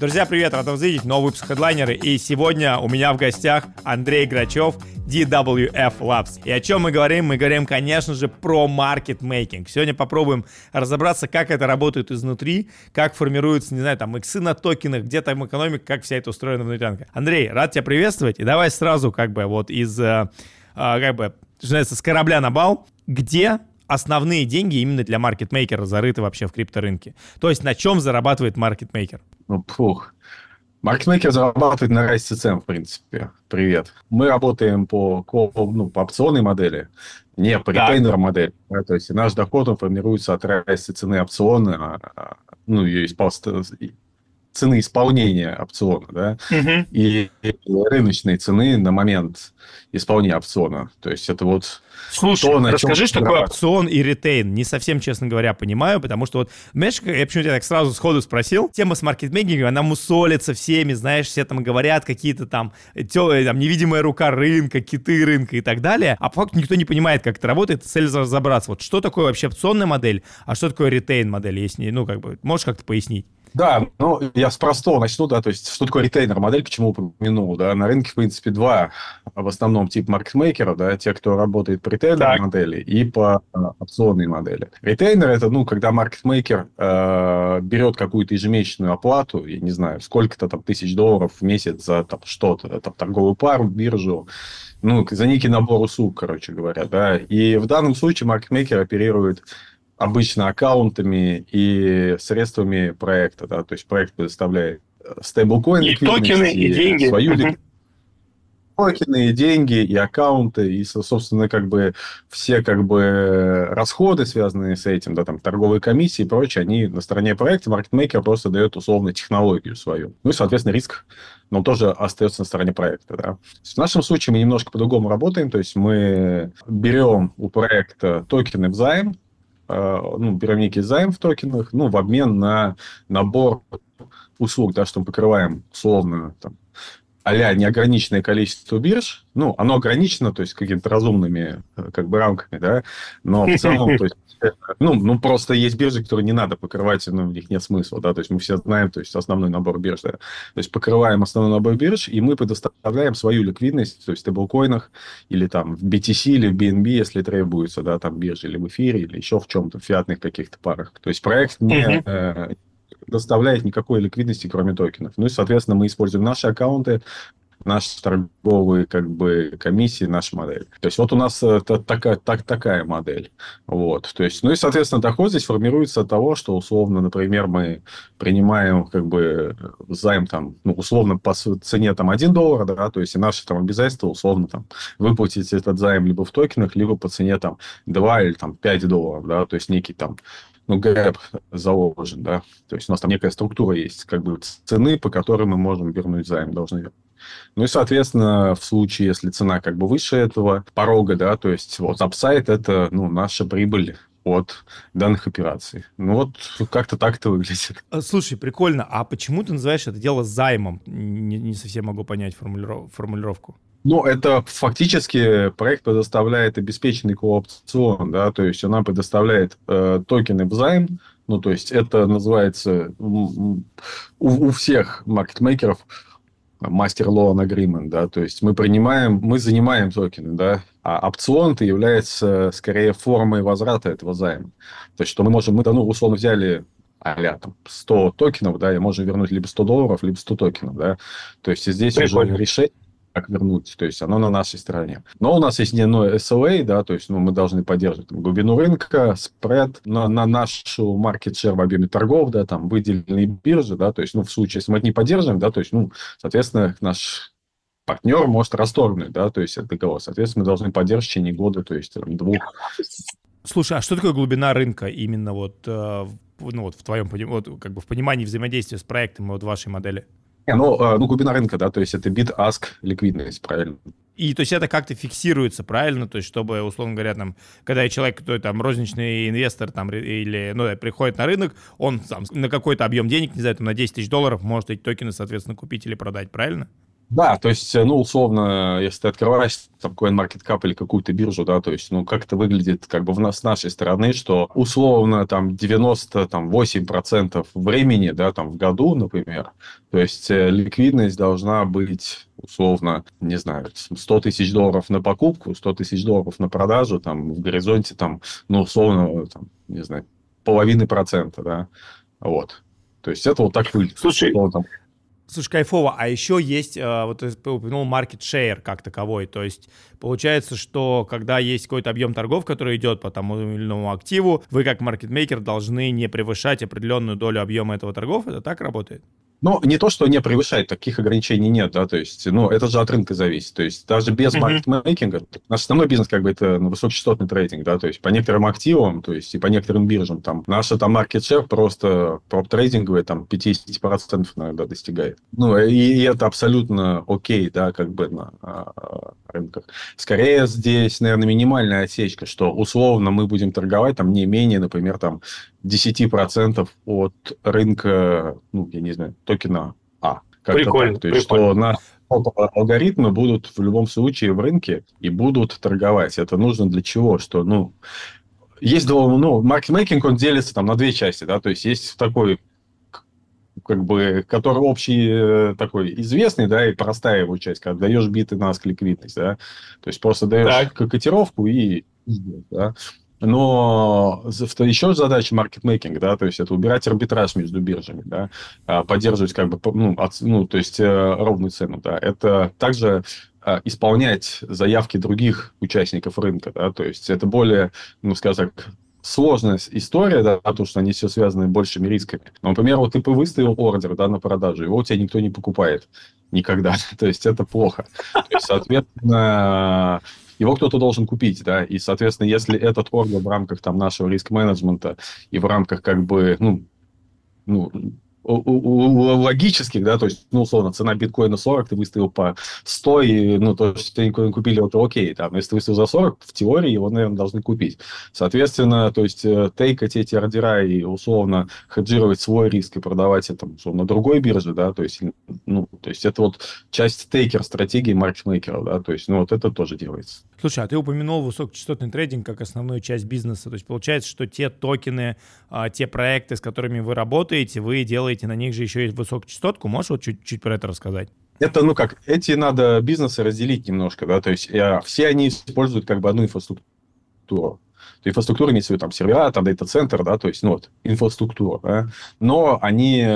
Друзья, привет, рад вас видеть, новый выпуск Headliner, и сегодня у меня в гостях Андрей Грачев, DWF Labs. И о чем мы говорим? Мы говорим, конечно же, про маркетмейкинг. Сегодня попробуем разобраться, как это работает изнутри, как формируются, не знаю, там, иксы на токенах, где там экономика, как вся это устроена внутри рынка. Андрей, рад тебя приветствовать, и давай сразу, как бы, вот из, э, э, как бы, что называется, с корабля на бал, где основные деньги именно для маркетмейкера зарыты вообще в крипторынке? То есть на чем зарабатывает маркетмейкер? Ну, пух. Маркетмейкер зарабатывает на расте цен, в принципе. Привет. Мы работаем по, ну, по опционной модели, не по ретейнер модели. Да, то есть наш доход он формируется от расти цены опциона, а, ну, ее цены исполнения опциона, да, угу. и, и рыночной цены на момент исполнения опциона. То есть это вот Слушай, то, расскажи, что такое опцион и ретейн. Не совсем, честно говоря, понимаю, потому что вот, знаешь, я почему тебя так сразу сходу спросил, тема с маркетмейкингом, она мусолится всеми, знаешь, все там говорят какие-то там, тё, там невидимая рука рынка, киты рынка и так далее, а по факту никто не понимает, как это работает, цель разобраться. Вот что такое вообще опционная модель, а что такое ретейн модель, если, ну, как бы, можешь как-то пояснить? Да, ну, я с простого начну, да, то есть, что такое ретейнер-модель, почему упомянул, да, на рынке, в принципе, два, в основном, тип маркетмейкеров, да, те, кто работает по ретейнер-модели и по э, опционной модели. Ретейнер – это, ну, когда маркетмейкер э, берет какую-то ежемесячную оплату, я не знаю, сколько-то там тысяч долларов в месяц за там что-то, там, торговую пару, биржу, ну, за некий набор услуг, короче говоря, да, и в данном случае маркетмейкер оперирует обычно аккаунтами и средствами проекта. Да? То есть проект предоставляет э, стейблкоин, и токены, и, и деньги. Свою uh-huh. токены, и деньги, и аккаунты, и, собственно, как бы все как бы расходы, связанные с этим, да, там, торговые комиссии и прочее, они на стороне проекта, маркетмейкер просто дает условно технологию свою. Ну и, соответственно, риск но тоже остается на стороне проекта. Да. В нашем случае мы немножко по-другому работаем, то есть мы берем у проекта токены в займ, Э, ну, берем некий займ в токенах, ну, в обмен на набор услуг, да, что мы покрываем условно там, а неограниченное количество бирж, ну, оно ограничено, то есть какими-то разумными э, как бы рамками, да, но в целом, то есть ну, ну, просто есть биржи, которые не надо покрывать, ну, в них нет смысла, да, то есть мы все знаем, то есть основной набор бирж, да. То есть покрываем основной набор бирж, и мы предоставляем свою ликвидность, то есть в стейблкоинах или там в BTC или в BNB, если требуется, да, там биржи, или в эфире, или еще в чем-то, в фиатных каких-то парах. То есть проект не, uh-huh. э, доставляет никакой ликвидности, кроме токенов. Ну и, соответственно, мы используем наши аккаунты, наши торговые как бы комиссии, наша модель. То есть вот у нас это такая, так, такая модель. Вот. То есть, ну и, соответственно, доход здесь формируется от того, что условно, например, мы принимаем как бы займ там, ну, условно по цене там 1 доллар, да, то есть и наши там обязательства условно там выплатить этот займ либо в токенах, либо по цене там 2 или там 5 долларов, да, то есть некий там ну, gap заложен, да. То есть у нас там некая структура есть, как бы цены, по которым мы можем вернуть займ, должны вернуть. Ну и, соответственно, в случае, если цена как бы выше этого порога, да, то есть вот апсайд – это ну, наша прибыль от данных операций. Ну вот как-то так это выглядит. А, слушай, прикольно. А почему ты называешь это дело займом? Не, не совсем могу понять формулиров, формулировку. Ну, это фактически проект предоставляет обеспеченный коопцион, да, то есть она предоставляет э, токены в займ, ну, то есть это называется у, у всех маркетмейкеров мастер loan agreement, да, то есть мы принимаем, мы занимаем токены, да, а опцион-то является скорее формой возврата этого займа. То есть, что мы можем, мы, ну, условно взяли а там 100 токенов, да, и можем вернуть либо 100 долларов, либо 100 токенов, да. То есть, здесь Прикольно. уже решение как вернуть, то есть оно на нашей стороне. Но у нас есть дневной SLA, да, то есть ну, мы должны поддерживать там, глубину рынка, спред на, на нашу share в объеме торгов, да, там выделенные биржи, да, то есть, ну, в случае, если мы это не поддерживаем, да, то есть, ну, соответственно, наш партнер может расторгнуть, да, то есть это договор. Соответственно, мы должны поддерживать в течение года, то есть там, двух. Слушай, а что такое глубина рынка именно вот, э, ну, вот в твоем вот, как бы в понимании взаимодействия с проектом вот в вашей модели? Не, ну, э, ну, глубина рынка, да, то есть это bid ask ликвидность, правильно. И то есть это как-то фиксируется, правильно? То есть чтобы, условно говоря, там, когда человек, кто там розничный инвестор там, или ну, приходит на рынок, он там, на какой-то объем денег, не знаю, там, на 10 тысяч долларов может эти токены, соответственно, купить или продать, правильно? Да, то есть, ну, условно, если ты открываешь там CoinMarketCap или какую-то биржу, да, то есть, ну, как это выглядит как бы в нас, с нашей стороны, что условно там 98% времени, да, там в году, например, то есть э, ликвидность должна быть условно, не знаю, 100 тысяч долларов на покупку, 100 тысяч долларов на продажу, там, в горизонте, там, ну, условно, там, не знаю, половины процента, да, вот. То есть это вот так выглядит. Слушай, там, Слушай, кайфово. А еще есть, э, вот ты упомянул market share как таковой. То есть получается, что когда есть какой-то объем торгов, который идет по тому или иному активу, вы как маркетмейкер должны не превышать определенную долю объема этого торгов. Это так работает? Ну, не то, что не превышает, таких ограничений нет, да, то есть, ну, это же от рынка зависит, то есть, даже без маркетмейкинга, mm-hmm. наш основной бизнес, как бы, это ну, высокочастотный трейдинг, да, то есть, по некоторым активам, то есть, и по некоторым биржам, там, наша там share просто проп-трейдинговая, там, 50% иногда достигает. Ну, и, и это абсолютно окей, да, как бы, на а, рынках. Скорее, здесь, наверное, минимальная отсечка, что, условно, мы будем торговать, там, не менее, например, там, 10% от рынка, ну, я не знаю, токена А. Прикольно. Так. То есть, прикольно. что на алгоритмы будут в любом случае в рынке и будут торговать. Это нужно для чего? Что, ну, есть, ну, маркетмейкинг, он делится там на две части, да, то есть есть такой как бы, который общий э, такой известный, да, и простая его часть, когда даешь биты на ликвидность, да, то есть просто даешь так. котировку и да. Но еще задача маркетмейкинг, да, то есть это убирать арбитраж между биржами, да, а, поддерживать как бы, ну, от, ну то есть э, ровную цену, да. Это также а, исполнять заявки других участников рынка, да, то есть это более, ну, скажем так, сложная история, да, потому что они все связаны большими рисками. Но, например, вот ты выставил ордер, да, на продажу, его у тебя никто не покупает никогда. То есть это плохо. То есть, соответственно, его кто-то должен купить, да, и, соответственно, если этот ордер в рамках там нашего риск-менеджмента и в рамках как бы, ну, ну, логических, да, то есть, ну, условно, цена биткоина 40, ты выставил по 100, и, ну, то есть, ты купили, это окей, там, если ты выставил за 40, в теории его, наверное, должны купить. Соответственно, то есть, э, тейкать эти ордера и, условно, хеджировать свой риск и продавать это, условно, другой бирже, да, то есть, ну, то есть, это вот часть тейкер-стратегии маркетмейкера, да, то есть, ну, вот это тоже делается. Слушай, а ты упомянул высокочастотный трейдинг как основную часть бизнеса. То есть получается, что те токены, а, те проекты, с которыми вы работаете, вы делаете на них же еще и высокочастотку. Можешь вот чуть-чуть про это рассказать? Это, ну как, эти надо бизнесы разделить немножко, да, то есть э, все они используют как бы одну инфраструктуру. То инфраструктура имеется в виду там сервера, там дата-центр, да, то есть, ну вот, инфраструктура, да, но они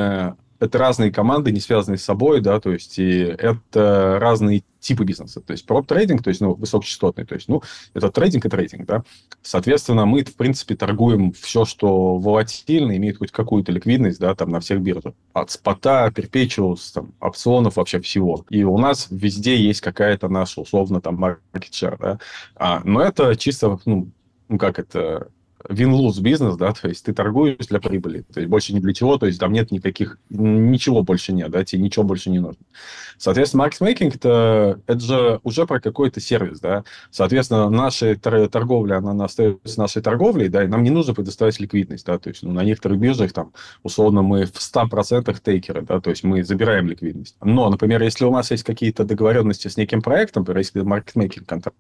это разные команды, не связанные с собой, да, то есть и это разные типы бизнеса. То есть проб трейдинг, то есть ну, высокочастотный, то есть ну, это трейдинг и трейдинг, да. Соответственно, мы, в принципе, торгуем все, что волатильно, имеет хоть какую-то ликвидность, да, там на всех биржах. От спота, перпечуус, там, опционов, вообще всего. И у нас везде есть какая-то наша, условно, там, share, да. А, но это чисто, ну, ну, как это, win-lose бизнес, да, то есть ты торгуешь для прибыли, то есть больше ни для чего, то есть там нет никаких, ничего больше нет, да, тебе ничего больше не нужно. Соответственно, маркетмейкинг это, это же уже про какой-то сервис, да, соответственно, наша торговля, она остается нашей торговлей, да, и нам не нужно предоставить ликвидность, да, то есть ну, на некоторых биржах там, условно, мы в 100% тейкеры, да, то есть мы забираем ликвидность. Но, например, если у нас есть какие-то договоренности с неким проектом, например, если маркетмейкинг контракт,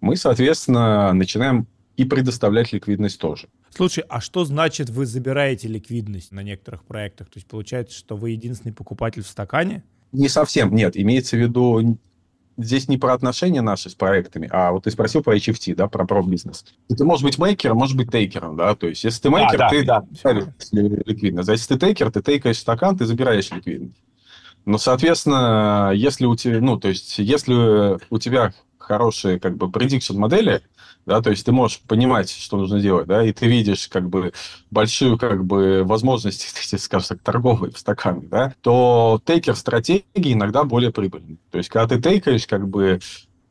мы, соответственно, начинаем и предоставлять ликвидность тоже. Слушай, а что значит вы забираете ликвидность на некоторых проектах? То есть получается, что вы единственный покупатель в стакане? Не совсем, нет. Имеется в виду здесь не про отношения наши с проектами, а вот ты спросил про HFT, да, про про-бизнес. Ты можешь быть мейкером, можешь быть тейкером, да, то есть если ты мейкер, а, да, ты да. ликвидность. А если ты тейкер, ты тейкаешь стакан, ты забираешь ликвидность. Но, соответственно, если у тебя, ну, то есть, если у тебя хорошие, как бы, prediction модели, да, то есть ты можешь понимать, что нужно делать, да, и ты видишь как бы большую как бы возможность, скажем так, торговой в стакане, да, то тейкер стратегии иногда более прибыльный. То есть когда ты тейкаешь как бы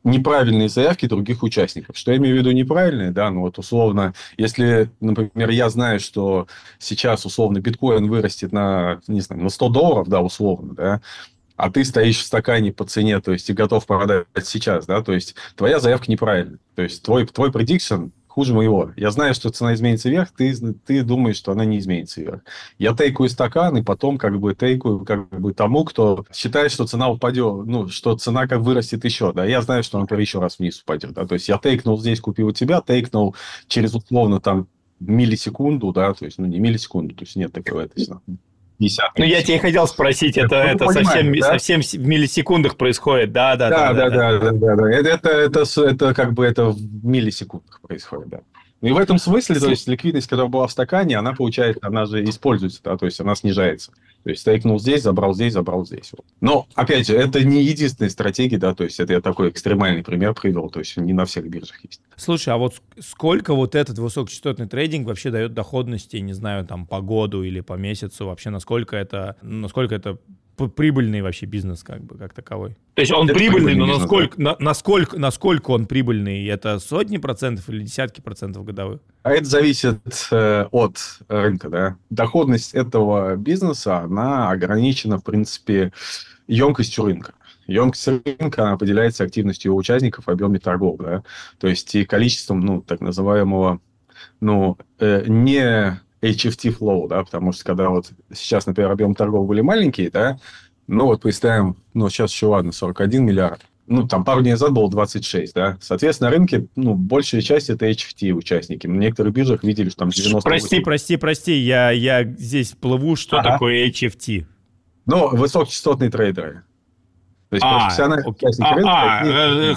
неправильные заявки других участников. Что я имею в виду неправильные, да, ну вот условно, если, например, я знаю, что сейчас условно биткоин вырастет на, не знаю, на 100 долларов, да, условно, да, а ты стоишь в стакане по цене, то есть и готов продать сейчас, да, то есть твоя заявка неправильная. То есть твой, твой prediction хуже моего. Я знаю, что цена изменится вверх, ты, ты думаешь, что она не изменится вверх. Я тейкаю стакан, и потом как бы тейкаю как бы тому, кто считает, что цена упадет, ну, что цена как вырастет еще, да. Я знаю, что она еще раз вниз упадет, да. То есть я тейкнул здесь, купил у тебя, тейкнул через условно там миллисекунду, да, то есть, ну, не миллисекунду, то есть нет такого, это 50. Ну, я тебе хотел спросить, это, ну, это совсем, да? совсем в миллисекундах происходит, да, да, да. Да, да, да, да, да, да. Это, это, это, это как бы это в миллисекундах происходит, да. И в этом смысле, то есть ликвидность, которая была в стакане, она получается, она же используется, да, то есть она снижается. То есть стейкнул здесь, забрал здесь, забрал здесь. Но, опять же, это не единственная стратегия, да, то есть это я такой экстремальный пример привел, то есть не на всех биржах есть. Слушай, а вот сколько вот этот высокочастотный трейдинг вообще дает доходности, не знаю, там, по году или по месяцу, вообще насколько это, насколько это прибыльный вообще бизнес как бы как таковой. То есть он это прибыльный, но насколько, да. на, насколько, насколько он прибыльный? Это сотни процентов или десятки процентов годовых? А это зависит э, от рынка, да. Доходность этого бизнеса, она ограничена, в принципе, емкостью рынка. Емкость рынка она определяется активностью участников в объеме торгов, да. То есть и количеством, ну, так называемого, ну, э, не HFT flow, да, потому что когда вот сейчас, например, объем торгов были маленькие, да, ну вот представим, ну сейчас еще ладно, 41 миллиард, ну, там пару дней назад было 26, да. Соответственно, на рынке, ну, большая часть это HFT участники. На некоторых биржах видели, что там 90... Прости, прости, прости, я, я здесь плыву, что ага. такое HFT? Ну, высокочастотные трейдеры. То есть а, профессиональные участники а, рынка... А, э,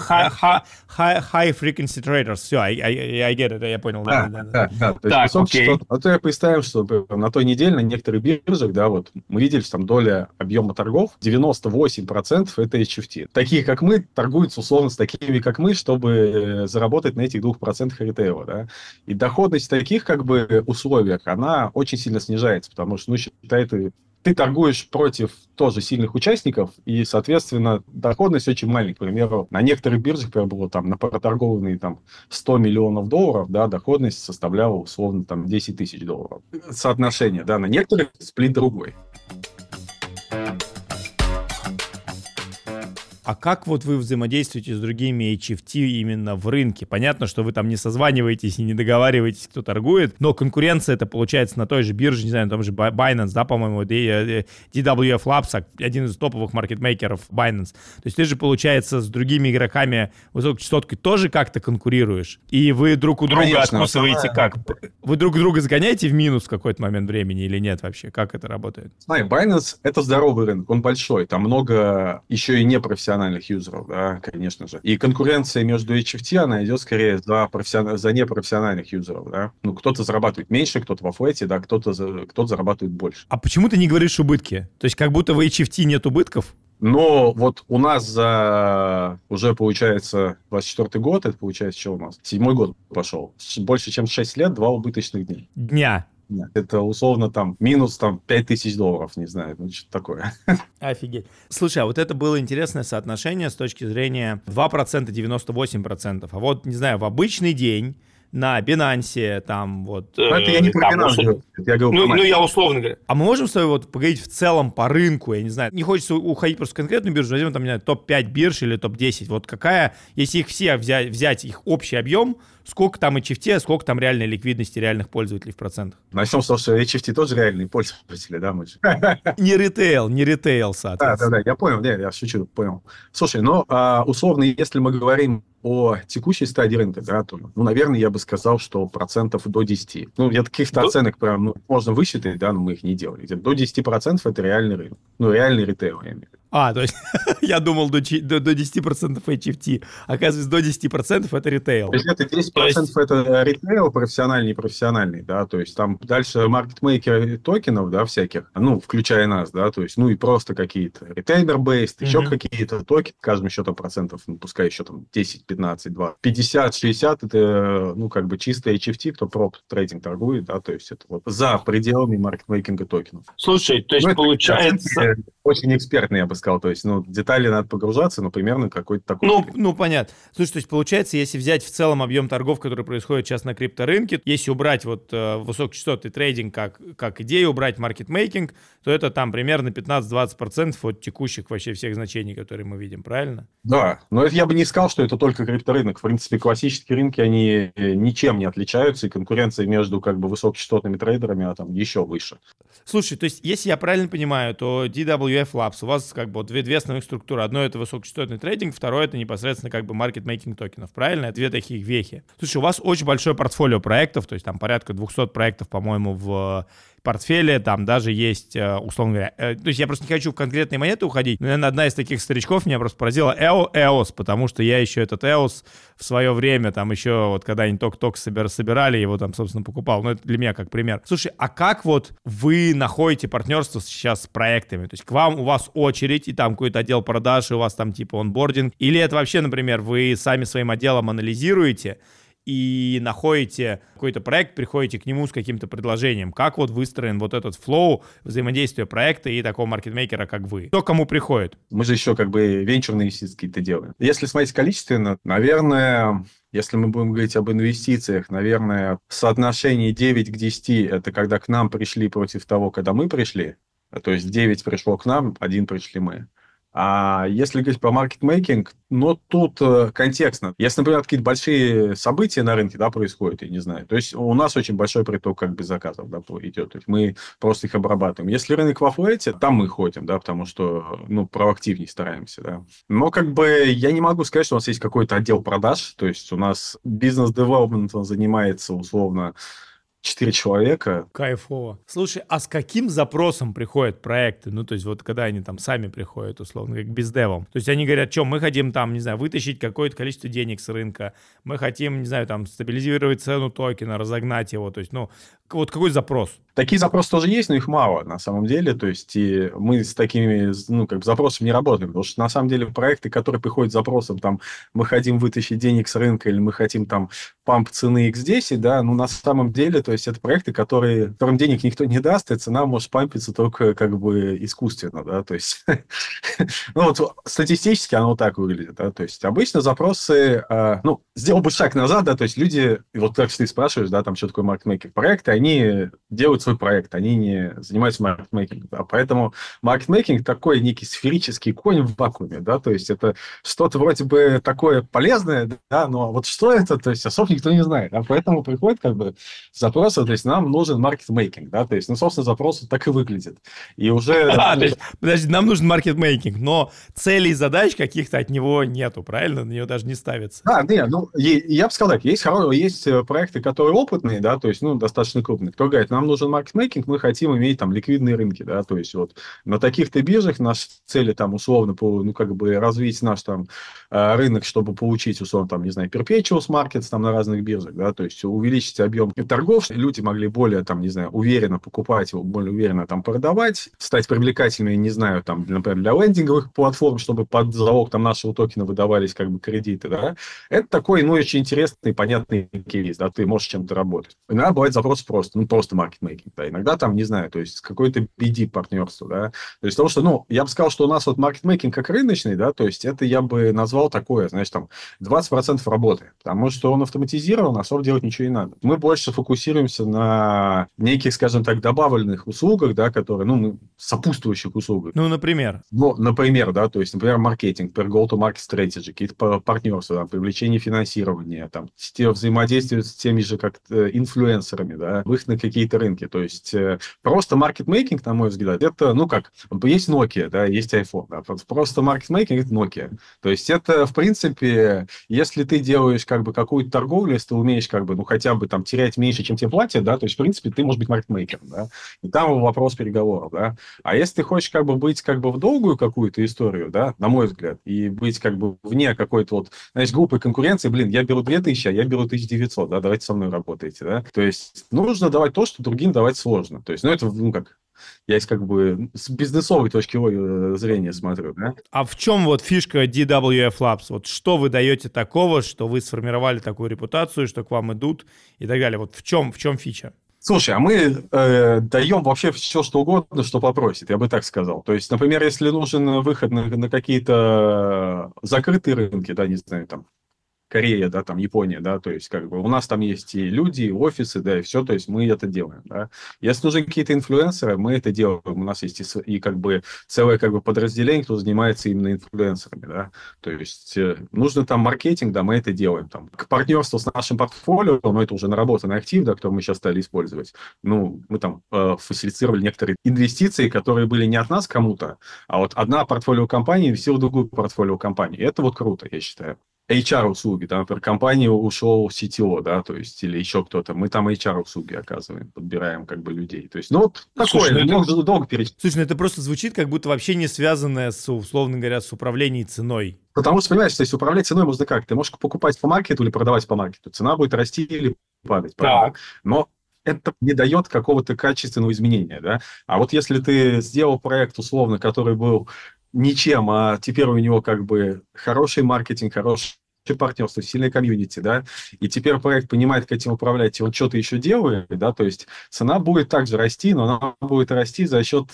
high, high, frequency traders. Все, I, I, I get it, я понял. Да, да, да. да, То так, есть okay. А то я представим, что на той неделе на некоторых биржах, да, вот мы видели, что там доля объема торгов 98% это HFT. Такие, как мы, торгуются условно с такими, как мы, чтобы э, заработать на этих 2% ритейла, да. И доходность таких, как бы, условиях, она очень сильно снижается, потому что, ну, считай, ты ты торгуешь против тоже сильных участников, и, соответственно, доходность очень маленькая. К примеру, на некоторых биржах, например, было там на проторгованные там 100 миллионов долларов, да, доходность составляла условно там 10 тысяч долларов. Соотношение, да, на некоторых сплит другой. А как вот вы взаимодействуете с другими HFT именно в рынке? Понятно, что вы там не созваниваетесь и не договариваетесь, кто торгует, но конкуренция это получается на той же бирже, не знаю, там же Binance, да, по-моему, DWF Labs, один из топовых маркетмейкеров Binance. То есть ты же, получается, с другими игроками высокочастоткой тоже как-то конкурируешь, и вы друг у друга Конечно, откусываете как? Вы друг друга сгоняете в минус в какой-то момент времени или нет вообще? Как это работает? Смотри, Binance — это здоровый рынок, он большой, там много еще и непрофессиональных профессиональных юзеров, да, конечно же. И конкуренция между HFT, она идет скорее за, профессион... за непрофессиональных юзеров, да. Ну, кто-то зарабатывает меньше, кто-то во флете, да, кто-то, за... кто зарабатывает больше. А почему ты не говоришь убытки? То есть как будто в HFT нет убытков? Но вот у нас за уже получается 24 год, это получается что у нас? Седьмой год пошел. Больше чем 6 лет, два убыточных дня. Дня. Это условно там минус там 5 тысяч долларов, не знаю, ну что такое. Офигеть. Слушай, а вот это было интересное соотношение с точки зрения 2% 98%. А вот, не знаю, в обычный день на Binance, там вот... Ну, это я не про Binance, я говорю ну, ну, я условно говорю. А мы можем с тобой вот поговорить в целом по рынку, я не знаю, не хочется уходить просто в конкретную биржу, возьмем там, не знаю, топ-5 бирж или топ-10, вот какая, если их все взять, взять их общий объем, сколько там HFT, а сколько там реальной ликвидности реальных пользователей в процентах? Начнем с того, что HFT тоже реальные пользователи, да, мы же. Не ритейл, не ритейл, соответственно. Да, да, да, я понял, нет, я шучу, понял. Слушай, ну, а, условно, если мы говорим о текущей стадии рынка, да, то, ну, наверное, я бы сказал, что процентов до 10. Ну, я таких-то до... оценок прям, ну, можно высчитать, да, но мы их не делали. До 10 процентов это реальный рынок. Ну, реальный ритейл, я имею в виду. А, то есть я думал до, до, до 10% HFT. Оказывается, до 10% это ритейл. То есть это 10% есть... это ритейл, профессиональный и профессиональный, да, то есть там дальше маркетмейкеры токенов, да, всяких, ну, включая нас, да, то есть, ну, и просто какие-то ритейлер-бейст, mm-hmm. еще какие-то токены, скажем, еще там процентов, ну, пускай еще там 10, 15, 2, 50, 60, это, ну, как бы чистый HFT, кто проб трейдинг торгует, да, то есть это вот за пределами маркетмейкинга токенов. Слушай, то есть ну, получается... Очень экспертный, я бы сказал. То есть, ну, детали надо погружаться, но примерно какой-то такой... Ну, ну, понятно. Слушай, то есть, получается, если взять в целом объем торгов, который происходит сейчас на крипторынке, если убрать вот э, высокочастотный трейдинг как, как идею, убрать маркетмейкинг, то это там примерно 15-20% от текущих вообще всех значений, которые мы видим, правильно? Да, но это я бы не сказал, что это только крипторынок. В принципе, классические рынки, они э, ничем не отличаются, и конкуренция между как бы высокочастотными трейдерами, а там еще выше. Слушай, то есть, если я правильно понимаю, то DWF Labs, у вас как бы две, две основных структуры. Одно это высокочастотный трейдинг, второе это непосредственно как бы маркетмейкинг токенов, правильно? Две таких вехи. Слушай, у вас очень большое портфолио проектов, то есть там порядка 200 проектов, по-моему, в портфеле, там даже есть, э, условно говоря, э, то есть я просто не хочу в конкретные монеты уходить, но, наверное, одна из таких старичков меня просто поразила EOS, потому что я еще этот EOS в свое время, там еще вот когда они ток-ток собирали, его там, собственно, покупал, ну это для меня как пример. Слушай, а как вот вы находите партнерство сейчас с проектами? То есть к вам, у вас очередь, и там какой-то отдел продаж, и у вас там типа онбординг, или это вообще, например, вы сами своим отделом анализируете, и находите какой-то проект, приходите к нему с каким-то предложением. Как вот выстроен вот этот флоу взаимодействия проекта и такого маркетмейкера, как вы? Кто кому приходит? Мы же еще как бы венчурные инвестиции какие-то делаем. Если смотреть количественно, наверное, если мы будем говорить об инвестициях, наверное, соотношение 9 к 10 – это когда к нам пришли против того, когда мы пришли. То есть 9 пришло к нам, один пришли мы. А если говорить про маркетмейкинг, но тут э, контекстно. Если, например, какие-то большие события на рынке да, происходят, я не знаю, то есть у нас очень большой приток как бы заказов да, идет, то есть мы просто их обрабатываем. Если рынок во флете, там мы ходим, да, потому что, ну, проактивнее стараемся, да. Но как бы я не могу сказать, что у нас есть какой-то отдел продаж, то есть у нас бизнес-девелопмент занимается условно четыре человека. Кайфово. Слушай, а с каким запросом приходят проекты? Ну, то есть вот когда они там сами приходят, условно, как бездевом. То есть они говорят, что мы хотим там, не знаю, вытащить какое-то количество денег с рынка, мы хотим, не знаю, там, стабилизировать цену токена, разогнать его. То есть, ну, вот какой запрос? Такие запросы тоже есть, но их мало на самом деле. То есть и мы с такими ну, как бы запросами не работаем. Потому что на самом деле проекты, которые приходят с запросом, там, мы хотим вытащить денег с рынка или мы хотим там памп цены X10, да, ну на самом деле, то есть это проекты, которые, которым денег никто не даст, и цена может пампиться только как бы искусственно, да, то есть, ну вот статистически оно так выглядит, да, то есть обычно запросы, а, ну, сделал бы шаг назад, да, то есть люди, вот как ты спрашиваешь, да, там, что такое маркетмейкинг, проекты, они делают свой проект, они не занимаются маркетмейкингом. Да? Поэтому маркетмейкинг такой некий сферический конь в вакууме, да, то есть это что-то вроде бы такое полезное, да, но вот что это, то есть особо никто не знает, да, поэтому приходит как бы запросы, то есть нам нужен маркетмейкинг, да, то есть, ну, собственно, запрос так и выглядит. И уже... А, то есть, подожди, нам нужен маркетмейкинг, но целей и задач каких-то от него нету, правильно? На нее даже не ставится. Да, нет, ну, я бы сказал так, есть, есть э, проекты, которые опытные, да, то есть, ну, достаточно крупные. Кто говорит, нам нужен маркетмейкинг, мы хотим иметь там ликвидные рынки, да, то есть вот на таких-то биржах наши цели там условно по, ну, как бы развить наш там рынок, чтобы получить, условно, там, не знаю, perpetuals markets там на разных биржах, да, то есть увеличить объем торгов, люди могли более, там, не знаю, уверенно покупать более уверенно там продавать, стать привлекательными, не знаю, там, например, для лендинговых платформ, чтобы под залог там нашего токена выдавались как бы кредиты, да, это такой, ну, очень интересный, понятный кейс, да, ты можешь чем-то работать. Иногда бывает запрос просто, ну, просто маркетмейкинг, да, иногда там, не знаю, то есть какой-то BD партнерство, да, то есть потому что, ну, я бы сказал, что у нас вот маркетмейкинг как рыночный, да, то есть это я бы назвал такое, знаешь, там 20% работы, потому что он автоматизирован, особо делать ничего не надо. Мы больше фокусируемся на неких, скажем так, добавленных услугах, да, которые, ну, сопутствующих услугах. Ну, например? Ну, например, да, то есть, например, маркетинг, например, go-to-market strategy, какие-то партнерства, да, привлечение финансирования, там, взаимодействие с теми же, как э, инфлюенсерами, да, выход на какие-то рынки. То есть э, просто маркетмейкинг, на мой взгляд, это, ну как, есть Nokia, да, есть iPhone. Да, просто маркетмейкинг это Nokia. То есть это, в принципе, если ты делаешь как бы какую-то торговлю, если ты умеешь как бы, ну хотя бы там терять меньше, чем тебе платят, да, то есть, в принципе, ты можешь быть маркетмейкером, да, и там вопрос переговоров, да. А если ты хочешь как бы быть как бы в долгую какую-то историю, да, на мой взгляд, и быть как бы вне какой-то вот, знаешь, глупой конкуренции, блин, я беру 2000, а я беру 1900, да, давайте со мной работаете, да. То есть нужно давать то, что другим давать сложно. То есть, ну, это, ну, как, я из как бы с бизнесовой точки э, зрения смотрю, да. А в чем вот фишка DWF Labs? Вот что вы даете такого, что вы сформировали такую репутацию, что к вам идут и так далее? Вот в чем, в чем фича? Слушай, а мы э, даем вообще все, что угодно, что попросит, я бы так сказал. То есть, например, если нужен выход на, на какие-то закрытые рынки, да, не знаю, там, Корея, да, там Япония, да, то есть как бы у нас там есть и люди, и офисы, да, и все, то есть мы это делаем, да. Если нужны какие-то инфлюенсеры, мы это делаем, у нас есть и, и как бы целое как бы подразделение, кто занимается именно инфлюенсерами, да, то есть э, нужно там маркетинг, да, мы это делаем, там, к партнерству с нашим портфолио, но это уже наработанный актив, да, который мы сейчас стали использовать, ну, мы там э, фасилитировали некоторые инвестиции, которые были не от нас кому-то, а вот одна портфолио компании инвестировала в другую портфолио компании, это вот круто, я считаю. HR-услуги, там, например, компания ушел CTO, да, то есть, или еще кто-то, мы там HR-услуги оказываем, подбираем как бы людей. То есть, ну, вот такое, Слушай, ну, это... долго перечислить. Слушай, ну это просто звучит как будто вообще не связанное с, условно говоря, с управлением ценой. Потому что, понимаешь, то есть управлять ценой можно как? Ты можешь покупать по маркету или продавать по маркету. Цена будет расти или падать. Так. Но это не дает какого-то качественного изменения, да. А вот если ты сделал проект, условно, который был ничем, а теперь у него как бы хороший маркетинг, хороший партнерство, сильное комьюнити, да, и теперь проект понимает, как этим управлять, и он что-то еще делает, да, то есть цена будет также расти, но она будет расти за счет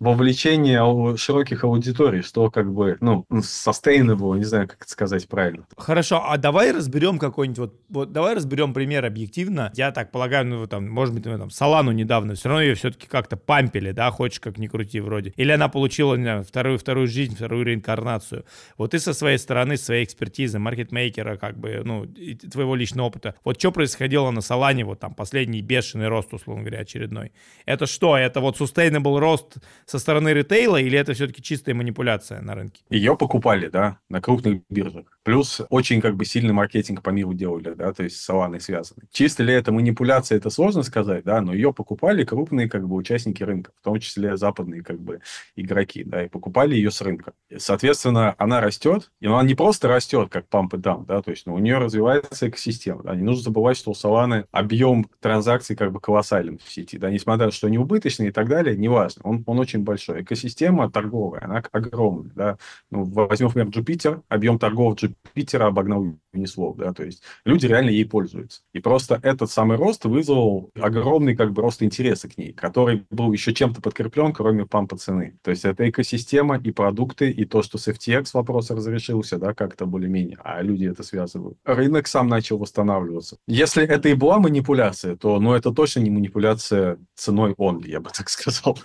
вовлечение широких аудиторий, что как бы, ну, sustainable, не знаю, как это сказать правильно. Хорошо, а давай разберем какой-нибудь, вот, вот давай разберем пример объективно. Я так полагаю, ну, там, может быть, мы там Солану недавно, все равно ее все-таки как-то пампили, да, хочешь как ни крути вроде. Или она получила, не знаю, вторую, вторую жизнь, вторую реинкарнацию. Вот ты со своей стороны, своей экспертизы, маркетмейкера, как бы, ну, твоего личного опыта. Вот что происходило на Солане, вот там последний бешеный рост, условно говоря, очередной. Это что? Это вот sustainable рост со стороны ритейла, или это все-таки чистая манипуляция на рынке? Ее покупали, да, на крупных биржах. Плюс очень как бы сильный маркетинг по миру делали, да, то есть с Solana связаны. Чисто ли это манипуляция, это сложно сказать, да, но ее покупали крупные как бы участники рынка, в том числе западные как бы игроки, да, и покупали ее с рынка. Соответственно, она растет, и она не просто растет, как памп и дам, да, то есть ну, у нее развивается экосистема, да, не нужно забывать, что у Solana объем транзакций как бы колоссален в сети, да, несмотря на то, что они убыточные и так далее, неважно, он, он очень большой. Экосистема торговая, она огромная. Да? Ну, возьмем, например, Jupiter, объем торгов Jupiter обогнал Uniswap, да, то есть люди реально ей пользуются. И просто этот самый рост вызвал огромный как бы рост интереса к ней, который был еще чем-то подкреплен, кроме пампа цены. То есть это экосистема и продукты, и то, что с FTX вопрос разрешился, да, как-то более-менее, а люди это связывают. Рынок сам начал восстанавливаться. Если это и была манипуляция, то, ну, это точно не манипуляция ценой only, я бы так сказал.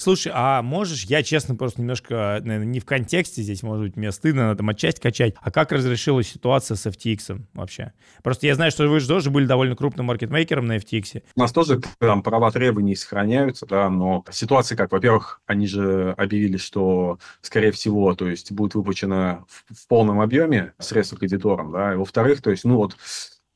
Слушай, а можешь, я честно просто немножко, наверное, не в контексте здесь, может быть, мне стыдно, надо там отчасть качать, а как разрешилась ситуация с FTX вообще? Просто я знаю, что вы же тоже были довольно крупным маркетмейкером на FTX. У нас тоже там права требований сохраняются, да, но ситуация как, во-первых, они же объявили, что, скорее всего, то есть будет выпущено в, в полном объеме средства кредиторам, да, и во-вторых, то есть, ну вот,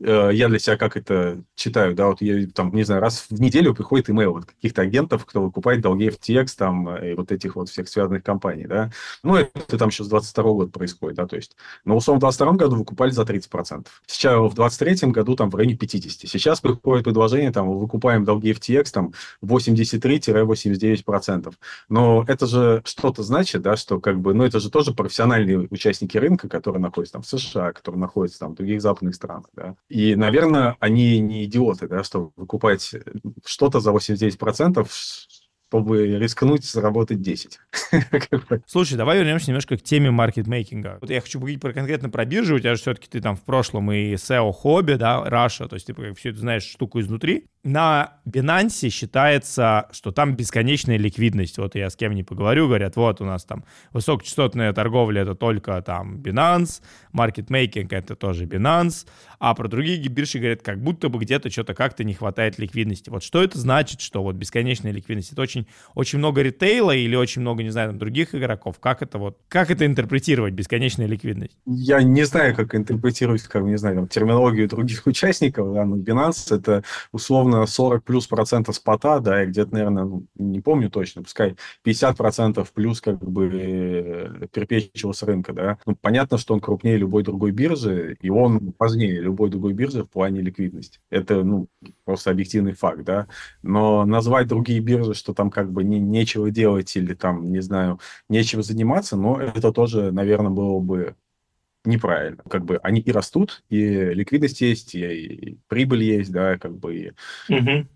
я для себя как это читаю, да, вот я там, не знаю, раз в неделю приходит имейл от каких-то агентов, кто выкупает долги FTX, там, э, и вот этих вот всех связанных компаний, да. Ну, это там еще с 22 года происходит, да, то есть, но, условно, в 22 году выкупали за 30%. Сейчас в 23 году там в районе 50. Сейчас приходит предложение, там, выкупаем долги FTX, там, 83-89%. Но это же что-то значит, да, что как бы, ну, это же тоже профессиональные участники рынка, которые находятся там в США, которые находятся там в других западных странах, да. И, наверное, они не идиоты, да, что выкупать что-то за 89%, чтобы рискнуть заработать 10. Слушай, давай вернемся немножко к теме маркетмейкинга. Вот я хочу поговорить про, конкретно про биржу. У тебя же все-таки ты там в прошлом и SEO хобби, да, Раша, то есть ты все это знаешь штуку изнутри на Binance считается, что там бесконечная ликвидность. Вот я с кем не поговорю, говорят, вот у нас там высокочастотная торговля это только там Binance, маркетмейкинг это тоже Binance, а про другие биржи говорят, как будто бы где-то что-то как-то не хватает ликвидности. Вот что это значит, что вот бесконечная ликвидность? Это очень, очень много ритейла или очень много, не знаю, там, других игроков? Как это вот, как это интерпретировать, бесконечная ликвидность? Я не знаю, как интерпретировать, как, не знаю, там, терминологию других участников, да, но Binance это условно условно 40 плюс процентов спота, да, и где-то, наверное, ну, не помню точно, пускай 50 процентов плюс как бы э, перпечивал с рынка, да. Ну, понятно, что он крупнее любой другой биржи, и он важнее любой другой биржи в плане ликвидности. Это, ну, просто объективный факт, да. Но назвать другие биржи, что там как бы не, нечего делать или там, не знаю, нечего заниматься, но это тоже, наверное, было бы неправильно. Как бы они и растут, и ликвидность есть, и, и прибыль есть, да, как бы. И... Угу.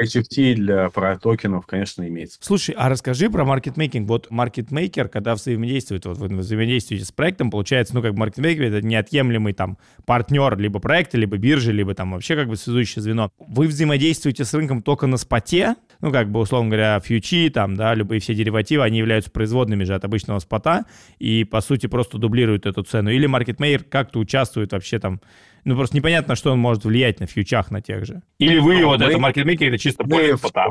HFT для про токенов, конечно, имеется. Слушай, а расскажи про маркетмейкинг. Вот маркетмейкер, когда взаимодействует, вот вы взаимодействуете с проектом, получается, ну, как маркетмейкер, это неотъемлемый там партнер либо проекта, либо биржи, либо там вообще как бы связующее звено. Вы взаимодействуете с рынком только на споте, ну, как бы, условно говоря, фьючи, там, да, любые все деривативы, они являются производными же от обычного спота и, по сути, просто дублируют эту цену. Или маркетмейкер как-то участвует вообще там ну, просто непонятно, что он может влиять на фьючах на тех же. Или вы, ну, вот мы, это маркетмейкер, это чисто поле спота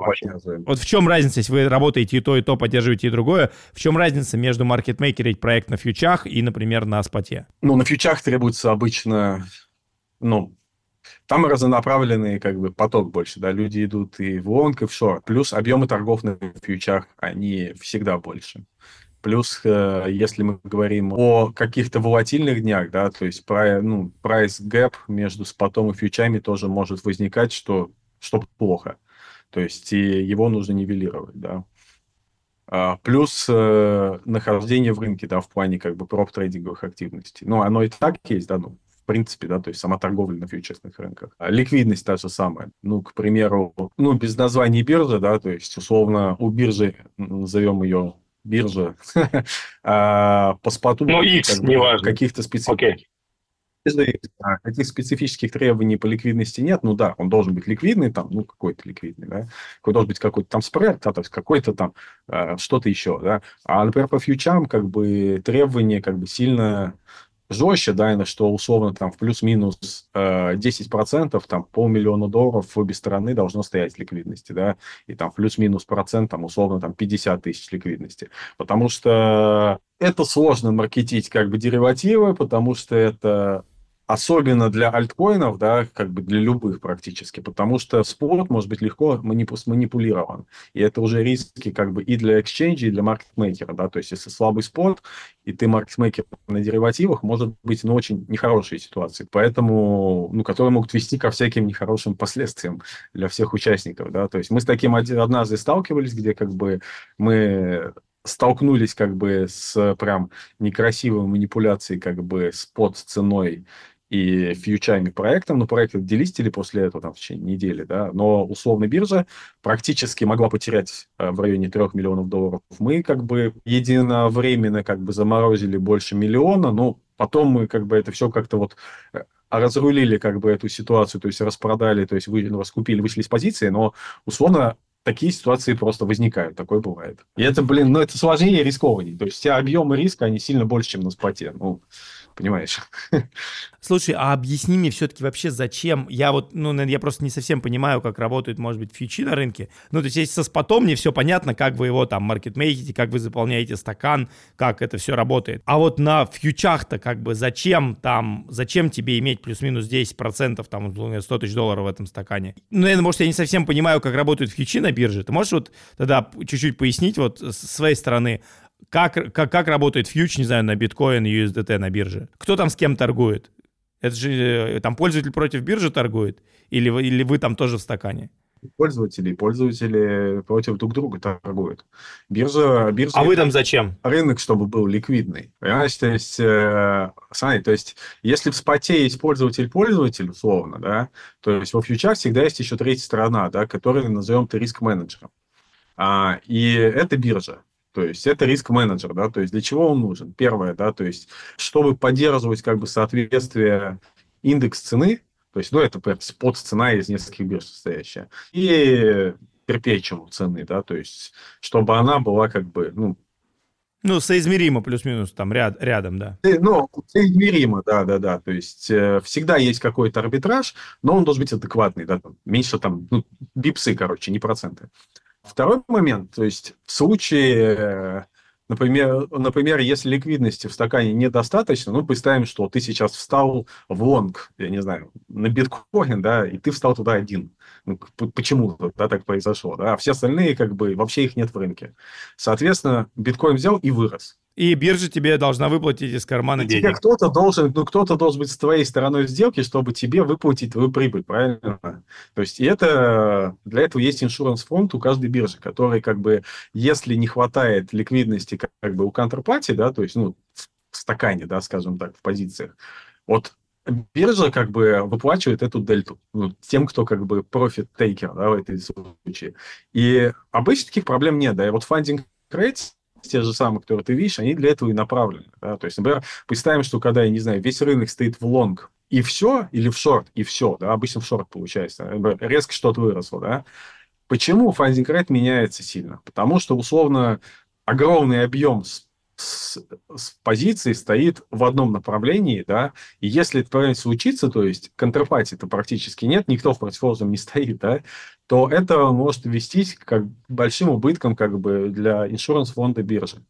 Вот в чем разница, если вы работаете и то, и то, поддерживаете и другое, в чем разница между маркетмейкерить проект на фьючах и, например, на споте? Ну, на фьючах требуется обычно, ну, там разнонаправленный как бы поток больше, да, люди идут и в лонг, и в шорт. Плюс объемы торгов на фьючах, они всегда больше. Плюс, э, если мы говорим о каких-то волатильных днях, да, то есть ну, price gap между спотом и фьючами тоже может возникать, что, что плохо. То есть и его нужно нивелировать, да. А, плюс э, нахождение в рынке, да, в плане как бы проп-трейдинговых активностей. Ну, оно и так есть, да, ну, в принципе, да, то есть сама торговля на фьючерсных рынках. А ликвидность та же самая. Ну, к примеру, ну, без названия биржи, да, то есть, условно, у биржи, назовем ее биржа, по споту ну, X, как каких-то специфических okay. каких специфических требований по ликвидности нет, ну да, он должен быть ликвидный, там, ну, какой-то ликвидный, да, какой должен быть какой-то там спред, да, то есть какой-то там э, что-то еще, да. А, например, по фьючам, как бы, требования, как бы, сильно жестче, да, на что условно там в плюс-минус э, 10%, там полмиллиона долларов в обе стороны должно стоять ликвидности, да, и там плюс-минус процент, там условно там 50 тысяч ликвидности. Потому что это сложно маркетить как бы деривативы, потому что это Особенно для альткоинов, да, как бы для любых практически, потому что спорт может быть легко манипулирован. И это уже риски как бы и для эксченджа, и для маркетмейкера, да, то есть если слабый спорт, и ты маркетмейкер на деривативах, может быть, ну, очень нехорошие ситуации, поэтому, ну, которые могут вести ко всяким нехорошим последствиям для всех участников, да, то есть мы с таким однажды сталкивались, где как бы мы столкнулись как бы с прям некрасивой манипуляцией как бы с под ценой и фьючами проектом, но проект делистили после этого там, в течение недели, да, но условно биржа практически могла потерять э, в районе 3 миллионов долларов. Мы как бы единовременно как бы заморозили больше миллиона, но потом мы как бы это все как-то вот э, разрулили как бы эту ситуацию, то есть распродали, то есть вы, ну, раскупили, вышли из позиции, но условно такие ситуации просто возникают, такое бывает. И это, блин, ну это сложнее рискованнее. То есть все объемы риска, они сильно больше, чем на споте. Ну, понимаешь. Слушай, а объясни мне все-таки вообще, зачем? Я вот, ну, я просто не совсем понимаю, как работают, может быть, фьючи на рынке. Ну, то есть, если со спотом, мне все понятно, как вы его там маркетмейките, как вы заполняете стакан, как это все работает. А вот на фьючах-то как бы зачем там, зачем тебе иметь плюс-минус 10%, там, 100 тысяч долларов в этом стакане? Ну, наверное, может, я не совсем понимаю, как работают фьючи на бирже. Ты можешь вот тогда чуть-чуть пояснить вот с своей стороны, как, как, как работает фьюч, не знаю, на биткоин USDT на бирже? Кто там с кем торгует? Это же э, там пользователь против биржи торгует? Или, вы, или вы там тоже в стакане? Пользователи, пользователи против друг друга торгуют. Биржа, биржа... А вы там зачем? Рынок, чтобы был ликвидный. Понимаешь, то есть, э, смотри, то есть, если в споте есть пользователь-пользователь, условно, да, то есть во фьючах всегда есть еще третья сторона, да, которую назовем ты риск-менеджером. А, и это биржа. То есть это риск-менеджер, да, то есть для чего он нужен? Первое, да, то есть чтобы поддерживать как бы соответствие индекс цены, то есть, ну, это спот цена из нескольких бирж состоящая, и перпечуал цены, да, то есть чтобы она была как бы, ну, ну, соизмеримо плюс-минус там ряд, рядом, да. Ну, соизмеримо, да, да, да. То есть э, всегда есть какой-то арбитраж, но он должен быть адекватный, да, там, меньше там, ну, бипсы, короче, не проценты. Второй момент, то есть в случае, э, например, например, если ликвидности в стакане недостаточно, ну, представим, что ты сейчас встал в лонг, я не знаю, на биткоин, да, и ты встал туда один. Ну, почему-то да, так произошло, да, а все остальные, как бы, вообще их нет в рынке. Соответственно, биткоин взял и вырос. И биржа тебе должна выплатить из кармана денег. Тебе кто-то должен, ну, кто-то должен быть с твоей стороной сделки, чтобы тебе выплатить твою прибыль, правильно? То есть, и это, для этого есть иншуранс-фонд у каждой биржи, который, как бы, если не хватает ликвидности, как, как бы, у контрпати, да, то есть, ну, стакане, да, скажем так, в позициях. Вот биржа как бы выплачивает эту дельту ну, тем, кто как бы profit taker да, в этой случае. И обычно таких проблем нет, да, и вот funding rates те же самые, которые ты видишь, они для этого и направлены. Да? То есть, например, представим, что когда, я не знаю, весь рынок стоит в лонг, и все, или в шорт, и все, да, обычно в шорт получается, резко что-то выросло, да. Почему funding rate меняется сильно? Потому что, условно, огромный объем с, с, позиции стоит в одном направлении, да, и если это правильно случится, то есть контрапатии-то практически нет, никто в противоположном не стоит, да, то это может вестись как большим убытком как бы для иншуранс-фонда биржи.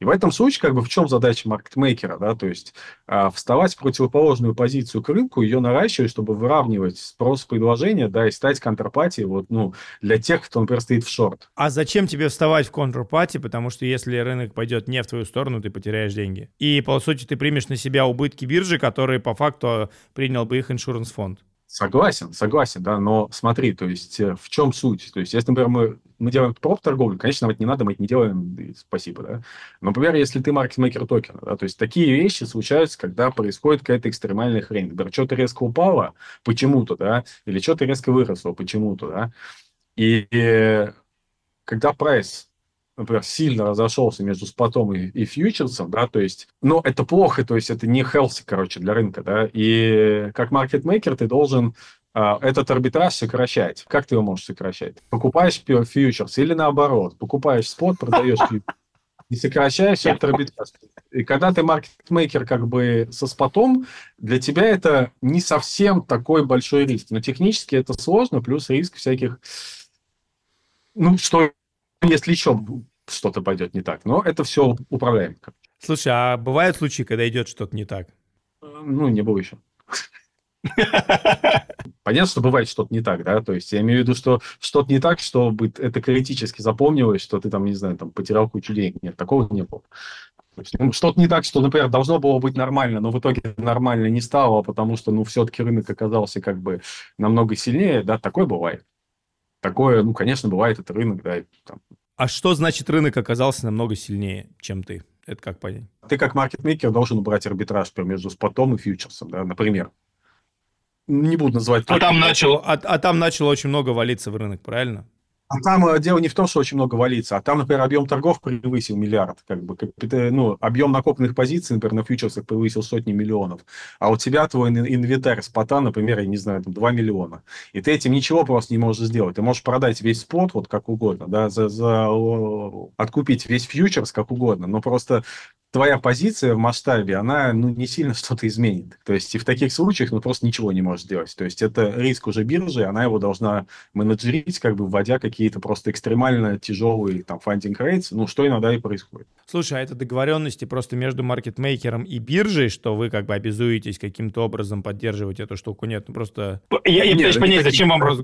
И в этом случае, как бы, в чем задача маркетмейкера, да, то есть а, вставать в противоположную позицию к рынку, ее наращивать, чтобы выравнивать спрос предложения, да, и стать контрпатией, вот, ну, для тех, кто, например, стоит в шорт. А зачем тебе вставать в контрпати, потому что если рынок пойдет не в твою сторону, ты потеряешь деньги. И, по сути, ты примешь на себя убытки биржи, которые, по факту, принял бы их иншуранс-фонд. Согласен, согласен, да, но смотри, то есть э, в чем суть? То есть если, например, мы, мы делаем проб торговлю, конечно, это не надо, мы это не делаем, спасибо, да. Но, например, если ты маркетмейкер токена, да, то есть такие вещи случаются, когда происходит какая-то экстремальная хрень. Например, что-то резко упало почему-то, да, или что-то резко выросло почему-то, да. И, и когда прайс например, сильно разошелся между спотом и, и фьючерсом, да, то есть, но это плохо, то есть это не healthy, короче, для рынка, да, и как маркетмейкер ты должен этот арбитраж сокращать. Как ты его можешь сокращать? Покупаешь фьючерс или наоборот, покупаешь спот, продаешь и сокращаешь этот арбитраж. И когда ты маркетмейкер как бы со спотом, для тебя это не совсем такой большой риск. Но технически это сложно, плюс риск всяких ну, что если еще что-то пойдет не так. Но это все управляемо. Слушай, а бывают случаи, когда идет что-то не так? Ну, не было еще. Понятно, что бывает что-то не так, да, то есть я имею в виду, что что-то не так, чтобы это критически запомнилось, что ты там, не знаю, там потерял кучу денег. Нет, такого не было. Ну, что-то не так, что, например, должно было быть нормально, но в итоге нормально не стало, потому что, ну, все-таки рынок оказался как бы намного сильнее, да, такое бывает. Такое, ну, конечно, бывает, это рынок, да. Там. А что значит рынок оказался намного сильнее, чем ты? Это как понять? Ты как маркетмейкер должен убрать арбитраж между спотом и фьючерсом, да, например. Не буду называть... А там, начал, а, а там начало очень много валиться в рынок, правильно? А там э, дело не в том, что очень много валится, а там, например, объем торгов превысил миллиард. Как бы, ну, объем накопленных позиций, например, на фьючерсах превысил сотни миллионов. А у тебя твой инвентарь спота, например, я не знаю, там 2 миллиона. И ты этим ничего просто не можешь сделать. Ты можешь продать весь спот вот как угодно, да, за, за, откупить весь фьючерс как угодно, но просто твоя позиция в масштабе, она ну, не сильно что-то изменит. То есть и в таких случаях ну, просто ничего не можешь сделать. То есть это риск уже биржи, она его должна менеджерить, как бы вводя какие-то просто экстремально тяжелые там фандинг рейтс, ну что иногда и происходит. Слушай, а это договоренности просто между маркетмейкером и биржей, что вы как бы обязуетесь каким-то образом поддерживать эту штуку? Нет, ну просто... Я, я пытаюсь понять, зачем вам... Раз...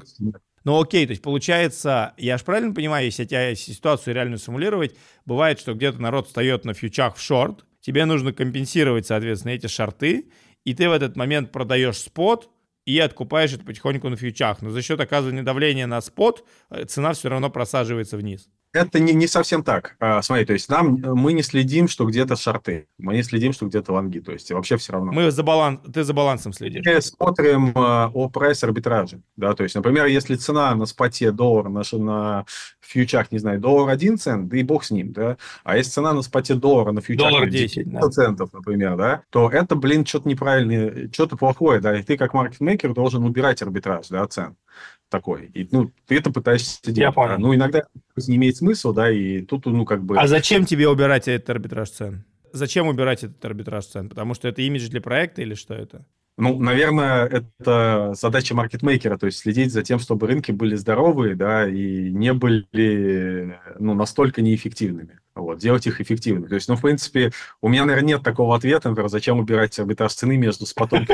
Ну окей, то есть получается, я же правильно понимаю, если тебя ситуацию реально симулировать, бывает, что где-то народ встает на фьючах в шорт, тебе нужно компенсировать, соответственно, эти шорты, и ты в этот момент продаешь спот и откупаешь это потихоньку на фьючах. Но за счет оказывания давления на спот э, цена все равно просаживается вниз. Это не, не совсем так. А, смотри, то есть нам, мы не следим, что где-то шарты, мы не следим, что где-то лонги, то есть вообще все равно. Мы за баланс, ты за балансом следишь. Мы смотрим а, о прайс арбитраже, да, то есть, например, если цена на споте доллар, на, на фьючах, не знаю, доллар 1 цент, да и бог с ним, да, а если цена на споте доллара на фьючах доллар 10, 10 центов, например, да, то это, блин, что-то неправильное, что-то плохое, да, и ты как маркетмейкер должен убирать арбитраж, да, цен такой. И, ну, ты это пытаешься делать. Я понял. Ну, иногда не имеет смысла, да, и тут, ну, как бы... А зачем тебе убирать этот арбитраж цен? Зачем убирать этот арбитраж цен? Потому что это имидж для проекта или что это? Ну, наверное, это задача маркетмейкера, то есть следить за тем, чтобы рынки были здоровые, да, и не были, ну, настолько неэффективными. Вот, делать их эффективными. То есть, ну, в принципе, у меня, наверное, нет такого ответа, например, зачем убирать арбитраж цены между спотом и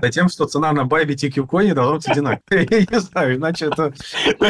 Затем, что цена на Bybit и QCoin должна быть одинаковая. Я не знаю, иначе это... То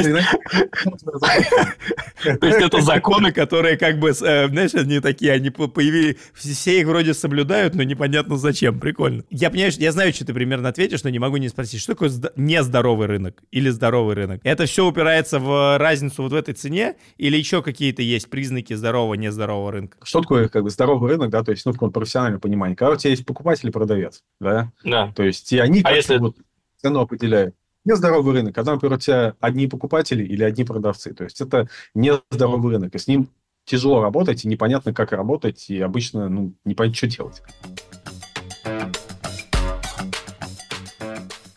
есть это законы, которые как бы, э, знаешь, они такие, они появились, все их вроде соблюдают, но непонятно зачем. Прикольно. Я понимаю, я знаю, что ты примерно ответишь, но не могу не спросить, что такое нездоровый рынок или здоровый рынок? Это все упирается в разницу вот в этой цене или еще какие какие-то есть признаки здорового, нездорового рынка? Что такое как бы здоровый рынок, да, то есть, ну, в каком профессиональном понимании. Когда у тебя есть покупатель и продавец, да, Да. то есть, и они А как-то если- вот цену определяют. Нездоровый рынок, когда, например, у тебя одни покупатели или одни продавцы. То есть, это нездоровый рынок, и с ним тяжело работать, и непонятно, как работать, и обычно, ну, непонятно, что делать.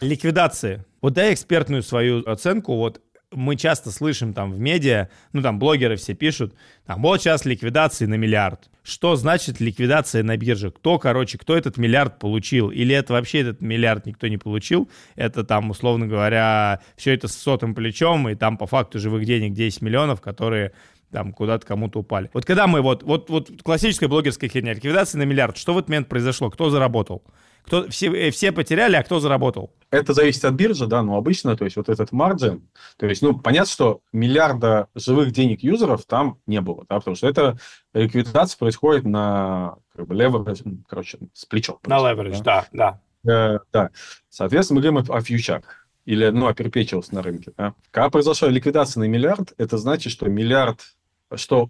Ликвидации. Вот дай экспертную свою оценку. Вот мы часто слышим там в медиа, ну там блогеры все пишут, там вот сейчас ликвидации на миллиард. Что значит ликвидация на бирже? Кто, короче, кто этот миллиард получил? Или это вообще этот миллиард никто не получил? Это там, условно говоря, все это с сотым плечом, и там по факту живых денег 10 миллионов, которые там куда-то кому-то упали. Вот когда мы вот, вот, вот классическая блогерская херня, ликвидация на миллиард, что в этот момент произошло? Кто заработал? Кто, все, э, все потеряли, а кто заработал? Это зависит от биржи, да, но обычно, то есть, вот этот маржин, то есть, ну, понятно, что миллиарда живых денег юзеров там не было, да, потому что это ликвидация происходит на, как бы, leverage, ну, короче, с плечом. На leverage, да, да. Э, да. Соответственно, мы говорим о, фьючах или, ну, о perpetuals на рынке. Да? Когда произошла ликвидация на миллиард, это значит, что миллиард, что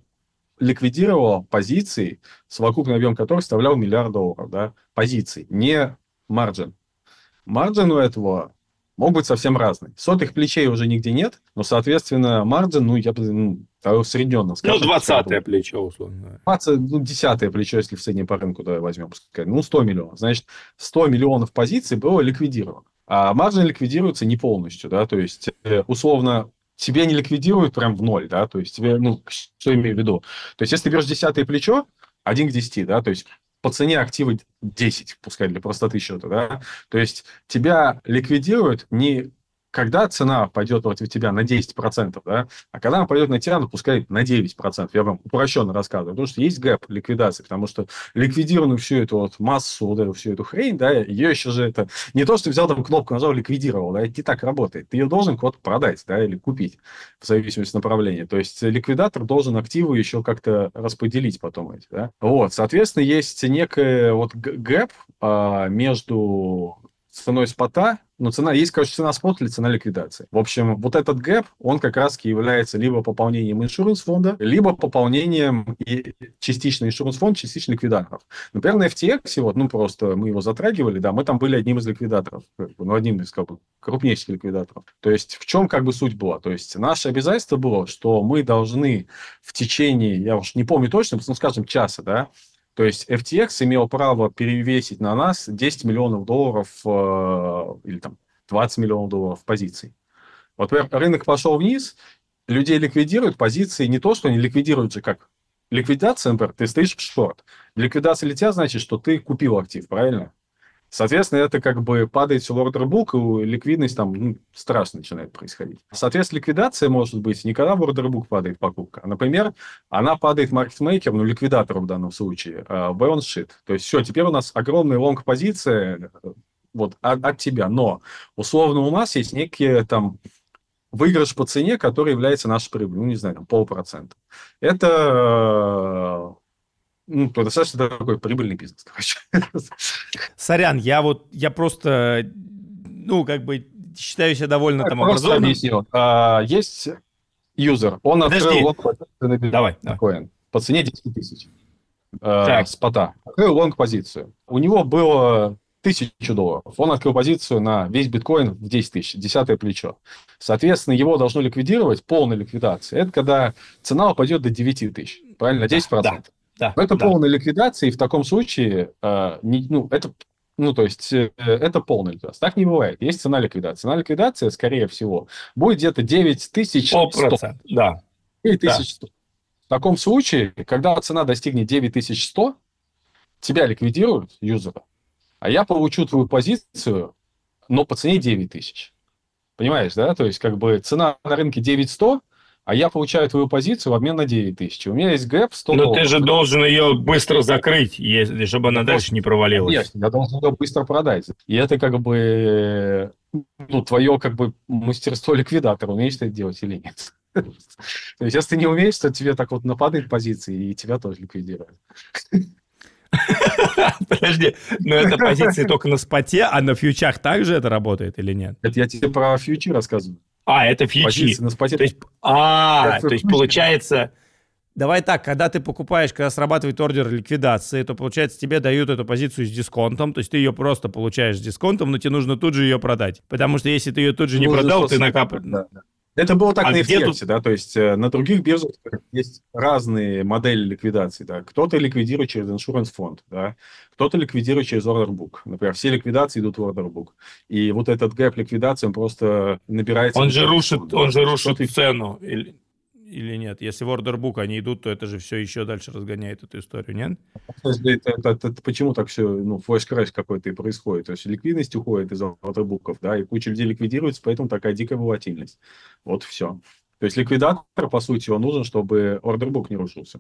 ликвидировал позиции, совокупный объем которых составлял миллиард долларов, да, позиций, не маржин. Маржин у этого мог быть совсем разный. Сотых плечей уже нигде нет, но, соответственно, маржин, ну, я бы, ну, усредненно Ну, скажем. 20 плечо, условно. 20, ну, десятое плечо, если в среднем по рынку давай возьмем, пускай, ну, 100 миллионов. Значит, 100 миллионов позиций было ликвидировано. А маржин ликвидируется не полностью, да, то есть, э, условно, тебе не ликвидируют прям в ноль, да, то есть тебе, ну, что имею в виду? То есть, если ты берешь десятое плечо, 1 к 10, да, то есть по цене актива 10, пускай для простоты счета, да, то есть тебя ликвидируют не когда цена пойдет против тебя на 10%, да, а когда она пойдет на тебя, ну, пускай на 9%, я вам упрощенно рассказываю, потому что есть гэп ликвидации, потому что ликвидированную всю эту вот массу, вот эту, всю эту хрень, да, ее еще же это не то, что взял там кнопку, нажал, ликвидировал, да, это не так работает. Ты ее должен куда-то продать, да, или купить, в зависимости от направления. То есть ликвидатор должен активы еще как-то распределить потом эти, да. Вот, соответственно, есть некое вот гэп а, между ценой спота, ну, цена, есть, короче, цена спота или цена ликвидации. В общем, вот этот гэп, он как раз является либо пополнением иншуранс фонда, либо пополнением и частично иншуранс фонд, частично ликвидаторов. Например, на FTX, вот, ну, просто мы его затрагивали, да, мы там были одним из ликвидаторов, ну, одним из, как бы, крупнейших ликвидаторов. То есть, в чем, как бы, суть была? То есть, наше обязательство было, что мы должны в течение, я уж не помню точно, ну, скажем, часа, да, то есть FTX имел право перевесить на нас 10 миллионов долларов э, или там 20 миллионов долларов позиций. Вот рынок пошел вниз, людей ликвидируют, позиции не то, что они ликвидируют же как ликвидация, например, ты стоишь в шорт. Ликвидация тебя значит, что ты купил актив, правильно? Соответственно, это как бы падает все book, и ликвидность там ну, страшно начинает происходить. Соответственно, ликвидация может быть не когда в book падает покупка, а, например, она падает маркетмейкер, ну, ликвидатору в данном случае, а, balance sheet. То есть все, теперь у нас огромная лонг-позиция вот, от, от тебя. Но, условно, у нас есть некие там выигрыш по цене, который является нашей прибылью, ну, не знаю, там, полпроцента. Это ну, то достаточно такой прибыльный бизнес, короче. Сорян, я вот, я просто, ну, как бы считаю себя довольно там Просто образованным. объясню. А, есть юзер, он Подожди. открыл лонг позицию Давай, давай. биткоин по цене 10 тысяч Так. спота. Открыл лонг позицию. У него было тысячу долларов. Он открыл позицию на весь биткоин в 10 тысяч, десятое плечо. Соответственно, его должно ликвидировать, полная ликвидация. Это когда цена упадет до 9 тысяч. Правильно? 10%. Да, Да, Но это да. полная ликвидация, и в таком случае, э, не- ну, это, ну, то есть, э, это полная ликвидация. Так не бывает. Есть цена ликвидации. Цена ликвидации, скорее всего, будет где-то 9 тысяч 100. Полпроцента, да. 9100. В таком случае, когда цена достигнет 9100, тебя ликвидируют, юзера, а я получу твою позицию, но по цене 9000. Понимаешь, да? То есть, как бы цена на рынке 9100, а я получаю твою позицию в обмен на 9000. У меня есть гэп 100 Но долларов. ты же должен ее быстро закрыть, если, чтобы она дальше не провалилась. Конечно, я должен ее быстро продать. И это как бы ну, твое как бы мастерство ликвидатора, умеешь ты это делать или нет. То есть, если ты не умеешь, то тебе так вот нападают позиции, и тебя тоже ликвидируют. Подожди, но это позиции только на споте, а на фьючах также это работает или нет? Это я тебе про фьючи рассказываю. А, это фьючи. Споте. То есть, а, то есть получается, Давай так, когда ты покупаешь, когда срабатывает ордер ликвидации, то, получается, тебе дают эту позицию с дисконтом, то есть ты ее просто получаешь с дисконтом, но тебе нужно тут же ее продать. Потому что если ты ее тут же не Нужно продал, ты накапливаешь... Да, да. Это было так А на FTX, тут- да, то есть э, на других биржах есть разные модели ликвидации, да. Кто-то ликвидирует через insurance фонд, да, кто-то ликвидирует через order book. Например, все ликвидации идут в order book. И вот этот гэп ликвидации, он просто набирается... Он же рушит, он же рушит цену. Или, или нет? Если в ордербук они идут, то это же все еще дальше разгоняет эту историю, нет? Это, это- это- это почему так все, ну, флеш-краш какой-то и происходит? То есть ликвидность уходит из ордербуков, да, и куча людей ликвидируется, поэтому такая дикая волатильность. Вот все. То есть ликвидатор, по сути, он нужен, чтобы order book не рушился.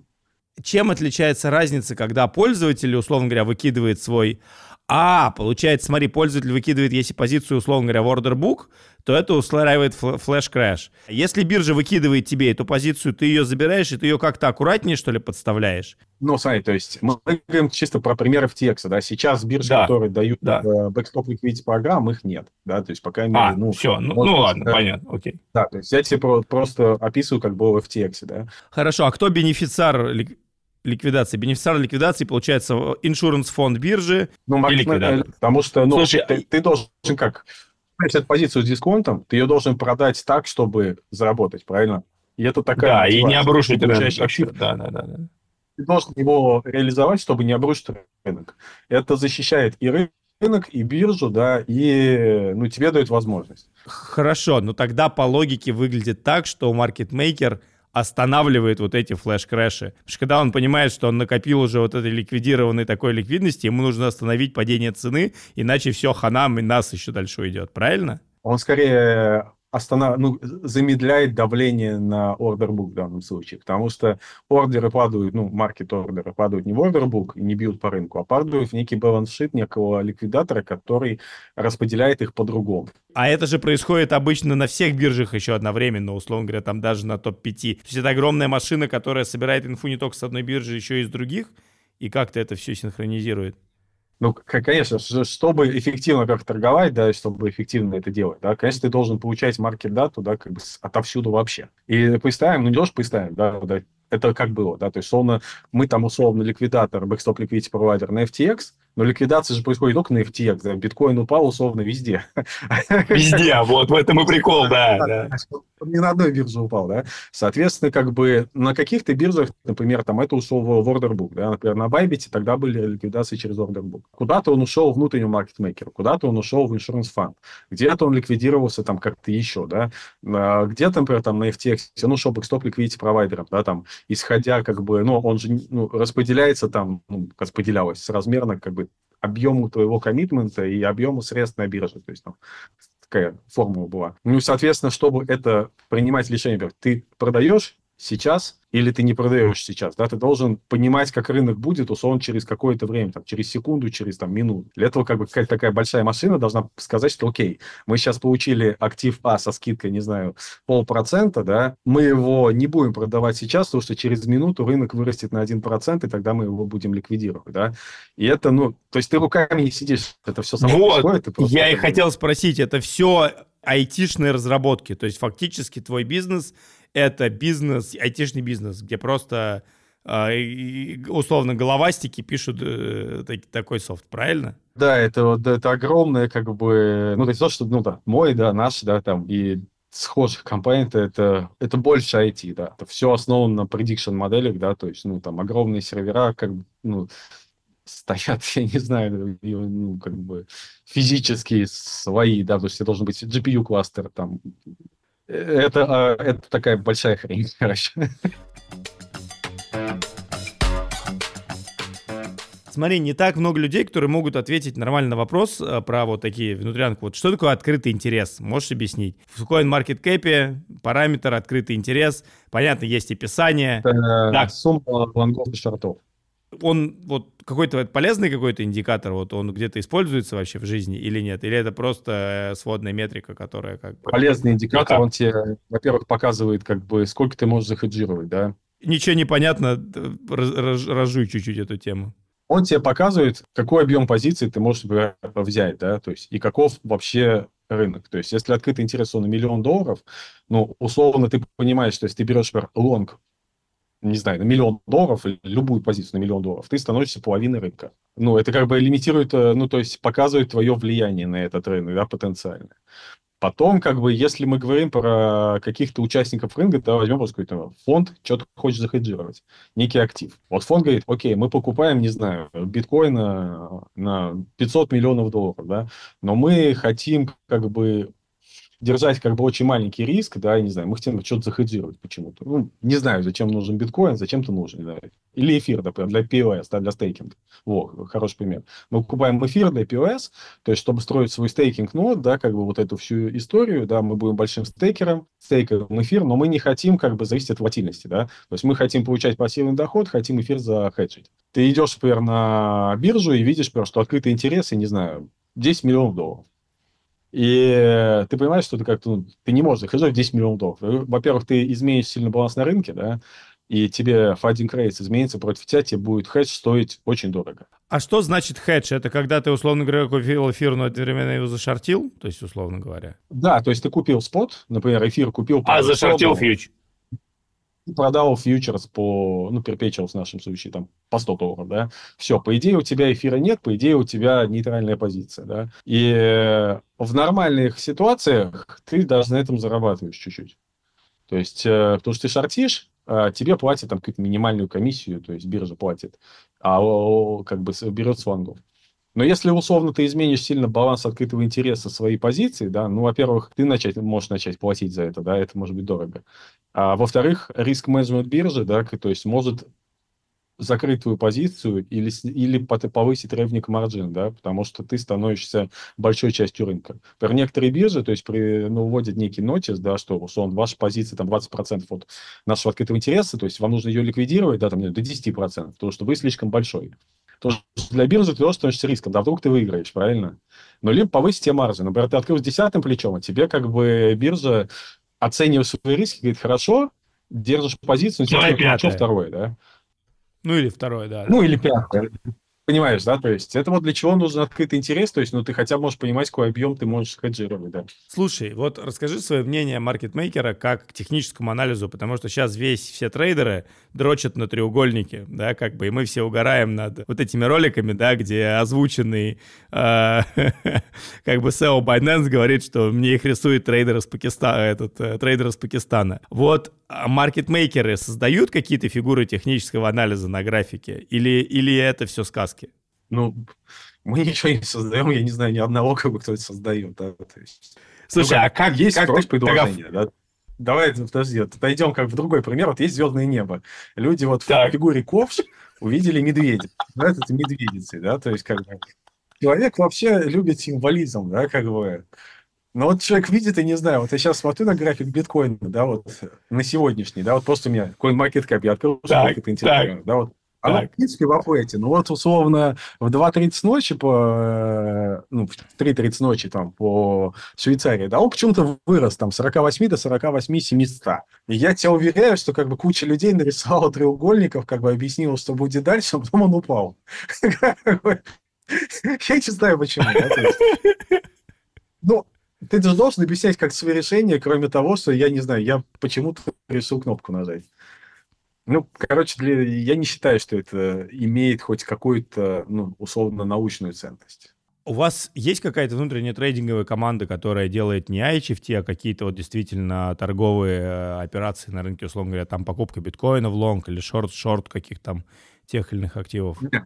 Чем отличается разница, когда пользователь, условно говоря, выкидывает свой... А, получается, смотри, пользователь выкидывает, если позицию, условно говоря, в order book, то это устраивает fl- flash crash. Если биржа выкидывает тебе эту позицию, ты ее забираешь, и ты ее как-то аккуратнее, что ли, подставляешь? Ну, смотри, то есть мы говорим чисто про пример FTX, да, сейчас биржи, Да, которые дают да. бэкстоп liquidity программ, их нет, да, то есть пока А, ну, все, ну, ну ладно, да. понятно, окей. да, то есть я тебе про- просто описываю, как было в FTX, да. Хорошо, а кто бенефициар ликвидации? Бенефициар ликвидации, получается, иншуранс фонд биржи. Ну, маркет- ликвидатор. э, потому что, ну, Слушай, ты, ты должен как, эту позицию с дисконтом, ты ее должен продать так, чтобы заработать, правильно? И это такая Да, и не мотивация. обрушить рынок. актив, Да, да, да. да. ты должен его реализовать, чтобы не обрушить рынок. Это защищает и ры- рынок, и биржу, да, и ну, тебе дает возможность. Хорошо, но тогда по логике выглядит так, что маркетмейкер останавливает вот эти flash crash -и. Потому что когда он понимает, что он накопил уже вот этой ликвидированной такой ликвидности, ему нужно остановить падение цены, иначе все, хана, и нас еще дальше уйдет, правильно? Он скорее останов... ну, замедляет давление на order book в данном случае, потому что ордеры падают, ну, маркет-ордеры падают не в ордербук и не бьют по рынку, а падают в некий балансшит некого ликвидатора, который распределяет их по-другому. А это же происходит обычно на всех биржах еще одновременно, условно говоря, там даже на топ-5. То есть это огромная машина, которая собирает инфу не только с одной биржи, еще и с других, и как-то это все синхронизирует. Ну, конечно, чтобы эффективно как торговать, да, и чтобы эффективно это делать, да, конечно, ты должен получать маркет-дату, да, как бы отовсюду вообще. И представим, ну, не должен представим, да, да, это как было, да, то есть, условно, мы там, условно, ликвидатор, бэкстоп liquidity провайдер на FTX, но ликвидация же происходит только на FTX, биткоин упал, условно, везде. Везде, вот в этом и прикол, да. Не на одной бирже упал, да. Соответственно, как бы на каких-то биржах, например, там это ушел в ордербук, да, например, на Bybit тогда были ликвидации через ордербук. Куда-то он ушел внутреннему маркетмейкеру, куда-то он ушел в insurance фонд, где-то он ликвидировался там как-то еще, да, А, где-то, например, там на FTX он ушел бэкстоп liquidity провайдером, да, там, исходя как бы, ну, он же ну, распределяется там, ну, распределялось соразмерно как бы объему твоего коммитмента и объему средств на бирже, то есть там такая формула была. Ну соответственно, чтобы это принимать решение, ты продаешь сейчас или ты не продаешь сейчас, да, ты должен понимать, как рынок будет, условно, через какое-то время, там, через секунду, через там минуту. Для этого как бы какая-то такая большая машина должна сказать, что окей, мы сейчас получили актив А со скидкой, не знаю, полпроцента, да, мы его не будем продавать сейчас, потому что через минуту рынок вырастет на 1%, и тогда мы его будем ликвидировать, да. И это, ну, то есть ты руками не сидишь, это все само Вот, происходит. Я и хотел спросить, это все айтишные разработки, то есть фактически твой бизнес это бизнес, айтишный бизнес, где просто а, условно головастики пишут э, так- такой софт, правильно? Да, это, вот- это огромное, как бы, ну, это не то, что, ну, да, мой, да, наш, да, там, и схожих компаний, это, это, это больше IT, да, это все основано на prediction моделях, да, то есть, ну, там, огромные сервера, как бы, ну, стоят, я не знаю, ну, как бы, физически свои, да, то есть, должен быть GPU-кластер, там, это, а, это такая большая хрень, короче. Смотри, не так много людей, которые могут ответить нормально на вопрос э, про вот такие внутрянку. Вот что такое открытый интерес? Можешь объяснить? В CoinMarketCap параметр открытый интерес. Понятно, есть описание. Это Так. сумма лонгов и шортов. Он вот какой-то полезный какой-то индикатор, вот он где-то используется вообще в жизни или нет? Или это просто э, сводная метрика, которая как бы... полезный индикатор, Ну, он тебе, во-первых, показывает, как бы, сколько ты можешь захеджировать, да. Ничего не понятно, раз- разжуй чуть-чуть эту тему. Он тебе показывает, какой объем позиций ты можешь например, взять, да, то есть, и каков вообще рынок. То есть, если открытый интерес он на миллион долларов, ну, условно, ты понимаешь, что если ты берешь, например, лонг не знаю, на миллион долларов, любую позицию на миллион долларов, ты становишься половиной рынка. Ну, это как бы лимитирует, э, ну, то есть показывает твое влияние на этот рынок, да, потенциально. Потом, как бы, если мы говорим про каких-то участников рынка, то возьмем просто какой-то фонд, что-то хочет захеджировать, некий актив. Вот фонд говорит, окей, мы покупаем, не знаю, биткоина на 500 миллионов долларов, да, но мы хотим, как бы, держать как бы очень маленький риск, да, я не знаю, мы хотим что-то захеджировать почему-то. Ну, не знаю, зачем нужен биткоин, зачем то нужен, да. Или эфир, например, для POS, да, для стейкинга. Вот, хороший пример. Мы покупаем эфир для POS, то есть, чтобы строить свой стейкинг нод, да, как бы вот эту всю историю, да, мы будем большим стейкером, стейкаем эфир, но мы не хотим как бы зависеть от волатильности, да. То есть, мы хотим получать пассивный доход, хотим эфир захеджить. Ты идешь, например, на биржу и видишь, например, что открытый интерес, я не знаю, 10 миллионов долларов. И ты понимаешь, что ты как-то, ну, ты не можешь заходить в 10 миллионов долларов. Во-первых, ты изменишь сильно баланс на рынке, да, и тебе фандинг рейс изменится против тебя, тебе будет хедж стоить очень дорого. А что значит хедж? Это когда ты, условно говоря, купил эфир, но одновременно его зашортил? То есть, условно говоря? Да, то есть ты купил спот, например, эфир купил... А зашортил фьюч? Продал фьючерс по, ну, перпечуал в нашем случае, там, по 100 долларов, да, все, по идее у тебя эфира нет, по идее у тебя нейтральная позиция, да, и в нормальных ситуациях ты даже на этом зарабатываешь чуть-чуть. То есть, э, потому что ты шортишь, а тебе платят там какую-то минимальную комиссию, то есть биржа платит, а как бы берет с лонгов. Но если условно ты изменишь сильно баланс открытого интереса своей позиции, да, ну, во-первых, ты начать, можешь начать платить за это, да, это может быть дорого. А во-вторых, риск менеджмент биржи, да, то есть может закрыть твою позицию или, или повысить ревник маржин, да, потому что ты становишься большой частью рынка. Про некоторые биржи, то есть при, ну, вводят некий нотис, да, что условно ваша позиция там 20% от нашего открытого интереса, то есть вам нужно ее ликвидировать, да, там, до 10%, потому что вы слишком большой. Потому что для биржи ты тоже становишься риском, да, вдруг ты выиграешь, правильно? Но либо повысить тебе маржи. Например, ты открыл с десятым плечом, а тебе как бы биржа, оценивая свои риски, говорит, хорошо, держишь позицию, но тебе плечо второе, да? Ну, или второе, да. Ну, или пятое. Понимаешь, да? То есть это вот для чего нужен открытый интерес, то есть, ну, ты хотя бы можешь понимать, какой объем ты можешь хеджировать, да. Слушай, вот расскажи свое мнение маркетмейкера как к техническому анализу, потому что сейчас весь, все трейдеры дрочат на треугольнике, да, как бы, и мы все угораем над вот этими роликами, да, где озвученный, э, как бы CEO Binance говорит, что мне их рисует трейдер из Пакистана, этот, э, трейдер из Пакистана. Вот а маркетмейкеры создают какие-то фигуры технического анализа на графике, или, или это все сказки? Ну, мы ничего не создаем, я не знаю ни одного, как бы кто это создает. Да, то есть, Слушай, ну, а как есть как спрос предложения, да? Давай, подожди, отойдем как в другой пример. Вот есть звездное небо. Люди вот так. в фигуре ковш увидели медведя. Да, это медведицы, да, то есть как бы человек вообще любит символизм, да, как бы. Но вот человек видит, и не знаю, вот я сейчас смотрю на график биткоина, да, вот на сегодняшний, да, вот просто у меня CoinMarketCap, я открыл, так, это интересно, да, вот она, в принципе, в апрете. Ну, вот, условно, в 2.30 ночи по... Ну, в 3.30 ночи там по Швейцарии, да, он почему-то вырос там с 48 до 48 700. И я тебя уверяю, что как бы куча людей нарисовала треугольников, как бы объяснила, что будет дальше, а потом он упал. Я не знаю, почему. Ну, ты же должен объяснять как свои решения, кроме того, что я не знаю, я почему-то решил кнопку нажать. Ну, короче, для... я не считаю, что это имеет хоть какую-то, ну, условно, научную ценность. У вас есть какая-то внутренняя трейдинговая команда, которая делает не HFT, а какие-то вот действительно торговые э, операции на рынке, условно говоря, там покупка биткоина в лонг или шорт-шорт каких там тех или иных активов? Нет,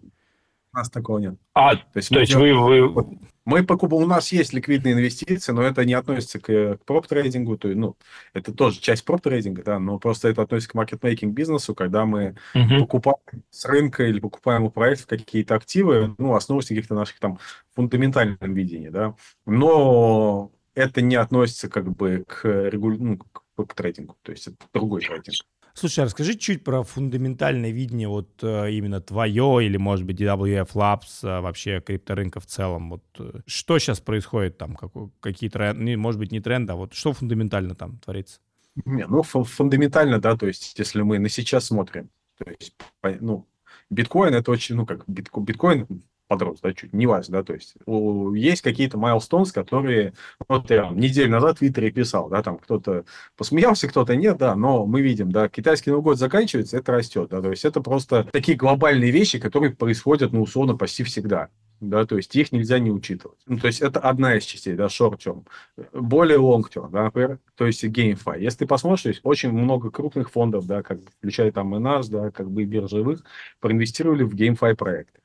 у нас такого нет. А, то есть, то есть вы, вы... Мы покупаем, у нас есть ликвидные инвестиции, но это не относится к, к проп-трейдингу, то, ну, это тоже часть проп-трейдинга, да, но просто это относится к маркетмейкинг бизнесу, когда мы uh-huh. покупаем с рынка или покупаем у проектов какие-то активы, ну, основываясь на каких-то наших там фундаментальном видении, да, но это не относится как бы к, регуль... ну, к, к трейдингу, то есть это другой трейдинг. Слушай, а расскажи чуть про фундаментальное видение вот э, именно твое или, может быть, DWF Labs, э, вообще крипторынка в целом. Вот э, что сейчас происходит там, как, какие тренды, может быть, не тренды, а вот что фундаментально там творится? Не, ну, фундаментально, да, то есть если мы на сейчас смотрим, то есть, ну, биткоин это очень, ну, как биткоин, биткоин подрос, да, чуть, не важно, да, то есть у, есть какие-то milestones, которые, вот я неделю назад в Твиттере писал, да, там кто-то посмеялся, кто-то нет, да, но мы видим, да, китайский Новый год заканчивается, это растет, да, то есть это просто такие глобальные вещи, которые происходят, ну, условно, почти всегда да, то есть их нельзя не учитывать. Ну, то есть это одна из частей, да, short term. Более long term, да, например, то есть GameFi. Если ты посмотришь, есть очень много крупных фондов, да, как включая там и наш, да, как бы и биржевых, проинвестировали в GameFi проекты.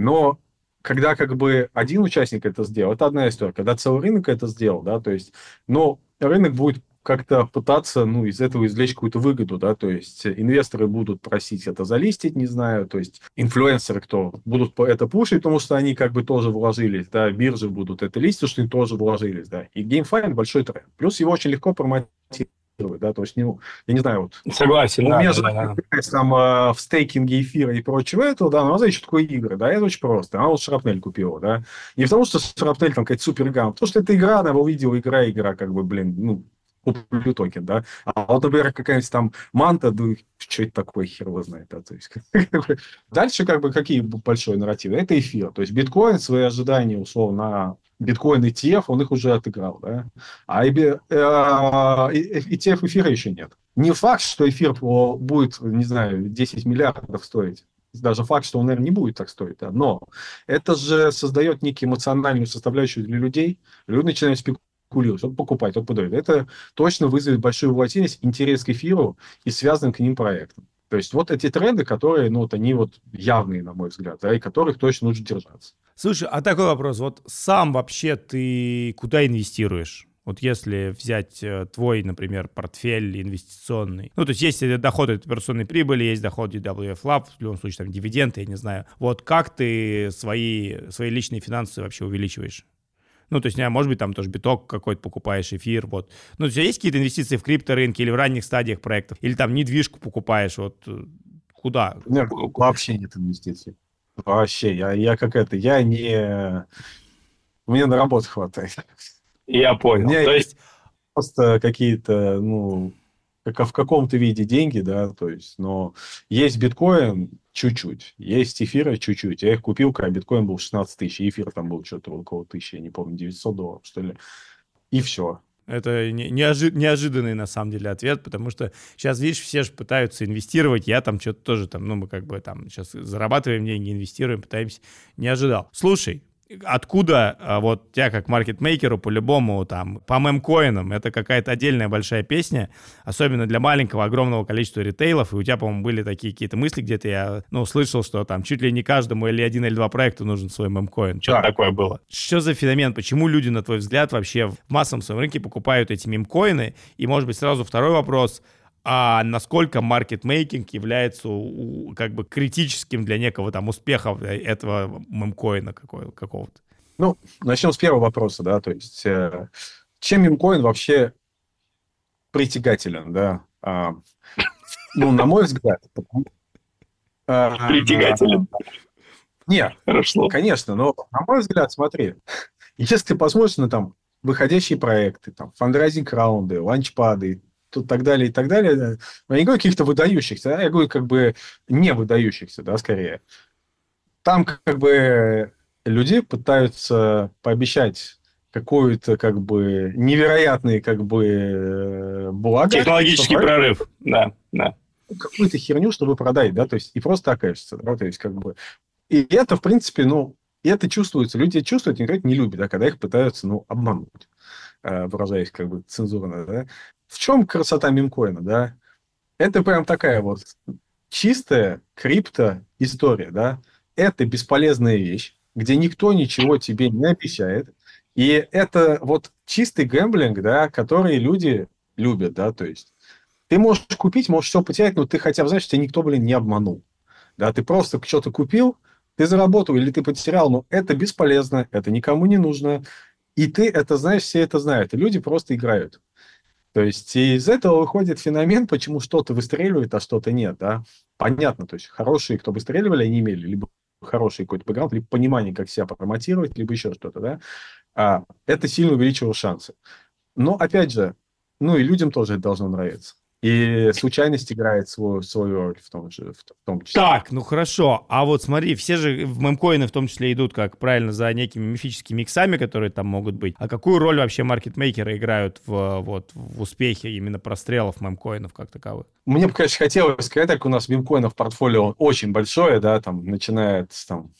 Но когда как бы один участник это сделал, это одна история. Когда целый рынок это сделал, да, то есть, но рынок будет как-то пытаться, ну, из этого извлечь какую-то выгоду, да, то есть инвесторы будут просить это залистить, не знаю, то есть инфлюенсеры, кто будут это пушить, потому что они как бы тоже вложились, да, биржи будут это листить, что они тоже вложились, да, и GameFi большой тренд. Плюс его очень легко промотировать да, то есть, ну, я не знаю, вот... Согласен, У да, меня же да, да. там э, в стейкинге эфира и прочего этого, да, но знаете, что такое игры, да, это очень просто. Она вот Шрапнель купила, да. Не потому, что Шрапнель там какая-то супер игра, а потому что это игра, она увидела игра, игра, как бы, блин, ну, куплю токен, да. А вот, например, какая-нибудь там манта, ну, что это такое, хер его знает, да, то есть. Дальше, как бы, какие большой нарративы? Это эфир, то есть биткоин свои ожидания, условно, биткоин ETF, он их уже отыграл, да. А ETF э, эфира еще нет. Не факт, что эфир будет, не знаю, 10 миллиардов стоить. Даже факт, что он, наверное, не будет так стоить, да. но это же создает некую эмоциональную составляющую для людей. Люди начинают спекулировать спекулируют, он покупает, он. Это точно вызовет большую волатильность, интерес к эфиру и связанным к ним проектам. То есть вот эти тренды, которые, ну, вот они вот явные, на мой взгляд, да, и которых точно нужно держаться. Слушай, а такой вопрос, вот сам вообще ты куда инвестируешь? Вот если взять э, твой, например, портфель инвестиционный, ну, то есть есть доходы от операционной прибыли, есть доходы WF Lab, в любом случае там дивиденды, я не знаю. Вот как ты свои, свои личные финансы вообще увеличиваешь? Ну, то есть, может быть, там тоже биток какой-то покупаешь, эфир, вот. Ну, у тебя есть какие-то инвестиции в крипторынке или в ранних стадиях проектов? Или там недвижку покупаешь, вот э, куда? Нет, вообще нет инвестиций. Вообще, я, я как это, я не... Мне на работу хватает. Я понял. Мне то есть просто какие-то, ну, как в каком-то виде деньги, да, то есть, но есть биткоин, чуть-чуть. Есть эфира чуть-чуть. Я их купил, когда биткоин был 16 тысяч, эфир там был что-то около тысячи, я не помню, 900 долларов, что ли. И все. Это неожи- неожиданный, на самом деле, ответ, потому что сейчас, видишь, все же пытаются инвестировать, я там что-то тоже там, ну, мы как бы там сейчас зарабатываем деньги, инвестируем, пытаемся, не ожидал. Слушай, откуда а, вот тебя как маркетмейкеру по-любому там по мемкоинам это какая-то отдельная большая песня, особенно для маленького огромного количества ритейлов, и у тебя, по-моему, были такие какие-то мысли, где-то я, ну, слышал, что там чуть ли не каждому или один или два проекта нужен свой мемкоин. Что да. такое было? Что за феномен? Почему люди, на твой взгляд, вообще в массовом своем рынке покупают эти мемкоины? И, может быть, сразу второй вопрос – а насколько маркетмейкинг является как бы критическим для некого там успеха этого мемкоина какого-то? Ну, начнем с первого вопроса, да, то есть э, чем мемкоин вообще притягателен, да? А, ну, на мой взгляд. А, притягателен. Нет, Хорошо. конечно, но на мой взгляд, смотри, если ты посмотришь на там выходящие проекты, там, фандрайзинг раунды, ланчпады, тут так далее и так далее. Я не говорю каких-то выдающихся, да, я говорю как бы не выдающихся, да, скорее. Там как бы люди пытаются пообещать какой-то как бы невероятный как бы э, благо. Технологический прорыв, да, да. Какую-то херню, чтобы продать, да, то есть и просто окажется, да, то есть как бы... И это, в принципе, ну, и это чувствуется. Люди чувствуют, никто не любят, да, когда их пытаются, ну, обмануть, выражаясь как бы цензурно, да в чем красота мемкоина, да? Это прям такая вот чистая крипто история, да? Это бесполезная вещь, где никто ничего тебе не обещает. И это вот чистый гэмблинг, да, который люди любят, да, то есть ты можешь купить, можешь все потерять, но ты хотя бы знаешь, что тебя никто, блин, не обманул. Да, ты просто что-то купил, ты заработал или ты потерял, но это бесполезно, это никому не нужно. И ты это знаешь, все это знают. И люди просто играют. То есть из этого выходит феномен, почему что-то выстреливает, а что-то нет, да. Понятно, то есть хорошие, кто выстреливали, они имели либо хороший какой-то бэкграунд, либо понимание, как себя промотировать, либо еще что-то, да. А, это сильно увеличивало шансы. Но, опять же, ну и людям тоже это должно нравиться. И случайность играет свою, свою роль в том, же, в том числе. Так, ну хорошо. А вот смотри, все же в мемкоины в том числе идут, как правильно, за некими мифическими иксами, которые там могут быть. А какую роль вообще маркетмейкеры играют в, вот, в успехе именно прострелов мемкоинов как таковых? Мне бы, конечно, хотелось сказать, так у нас мемкоинов портфолио очень большое, да, там, начиная с там,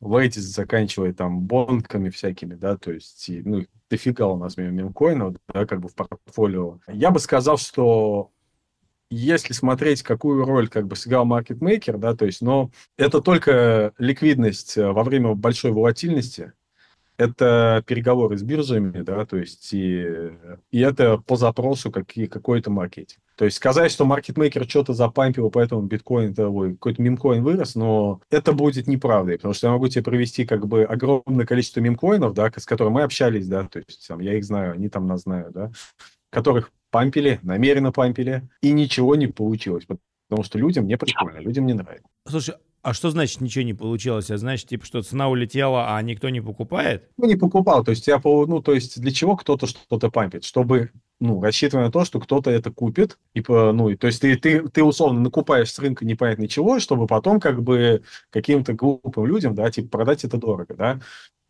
Вейтис заканчивая там бонками всякими, да, то есть, ну, дофига у нас мемкоинов, да, как бы в портфолио. Я бы сказал, что если смотреть, какую роль как бы сыграл маркетмейкер, да, то есть, но это только ликвидность э, во время большой волатильности, это переговоры с биржами, да, то есть и, и это по запросу как, какой-то маркетинг. То есть сказать, что маркетмейкер что-то запампил, поэтому биткоин, какой-то мемкоин вырос, но это будет неправдой, потому что я могу тебе привести как бы огромное количество мемкоинов, да, с которыми мы общались, да, то есть там, я их знаю, они там нас знают, да, которых пампили, намеренно пампили, и ничего не получилось, потому что людям не прикольно, людям не нравится. Слушай, а что значит ничего не получилось? А значит, типа, что цена улетела, а никто не покупает? Ну, не покупал. То есть, я, ну, то есть, для чего кто-то что-то пампит? Чтобы, ну, рассчитывая на то, что кто-то это купит. И, ну, то есть, ты, ты, ты условно накупаешь с рынка непонятно чего, чтобы потом, как бы, каким-то глупым людям, да, типа, продать это дорого, да.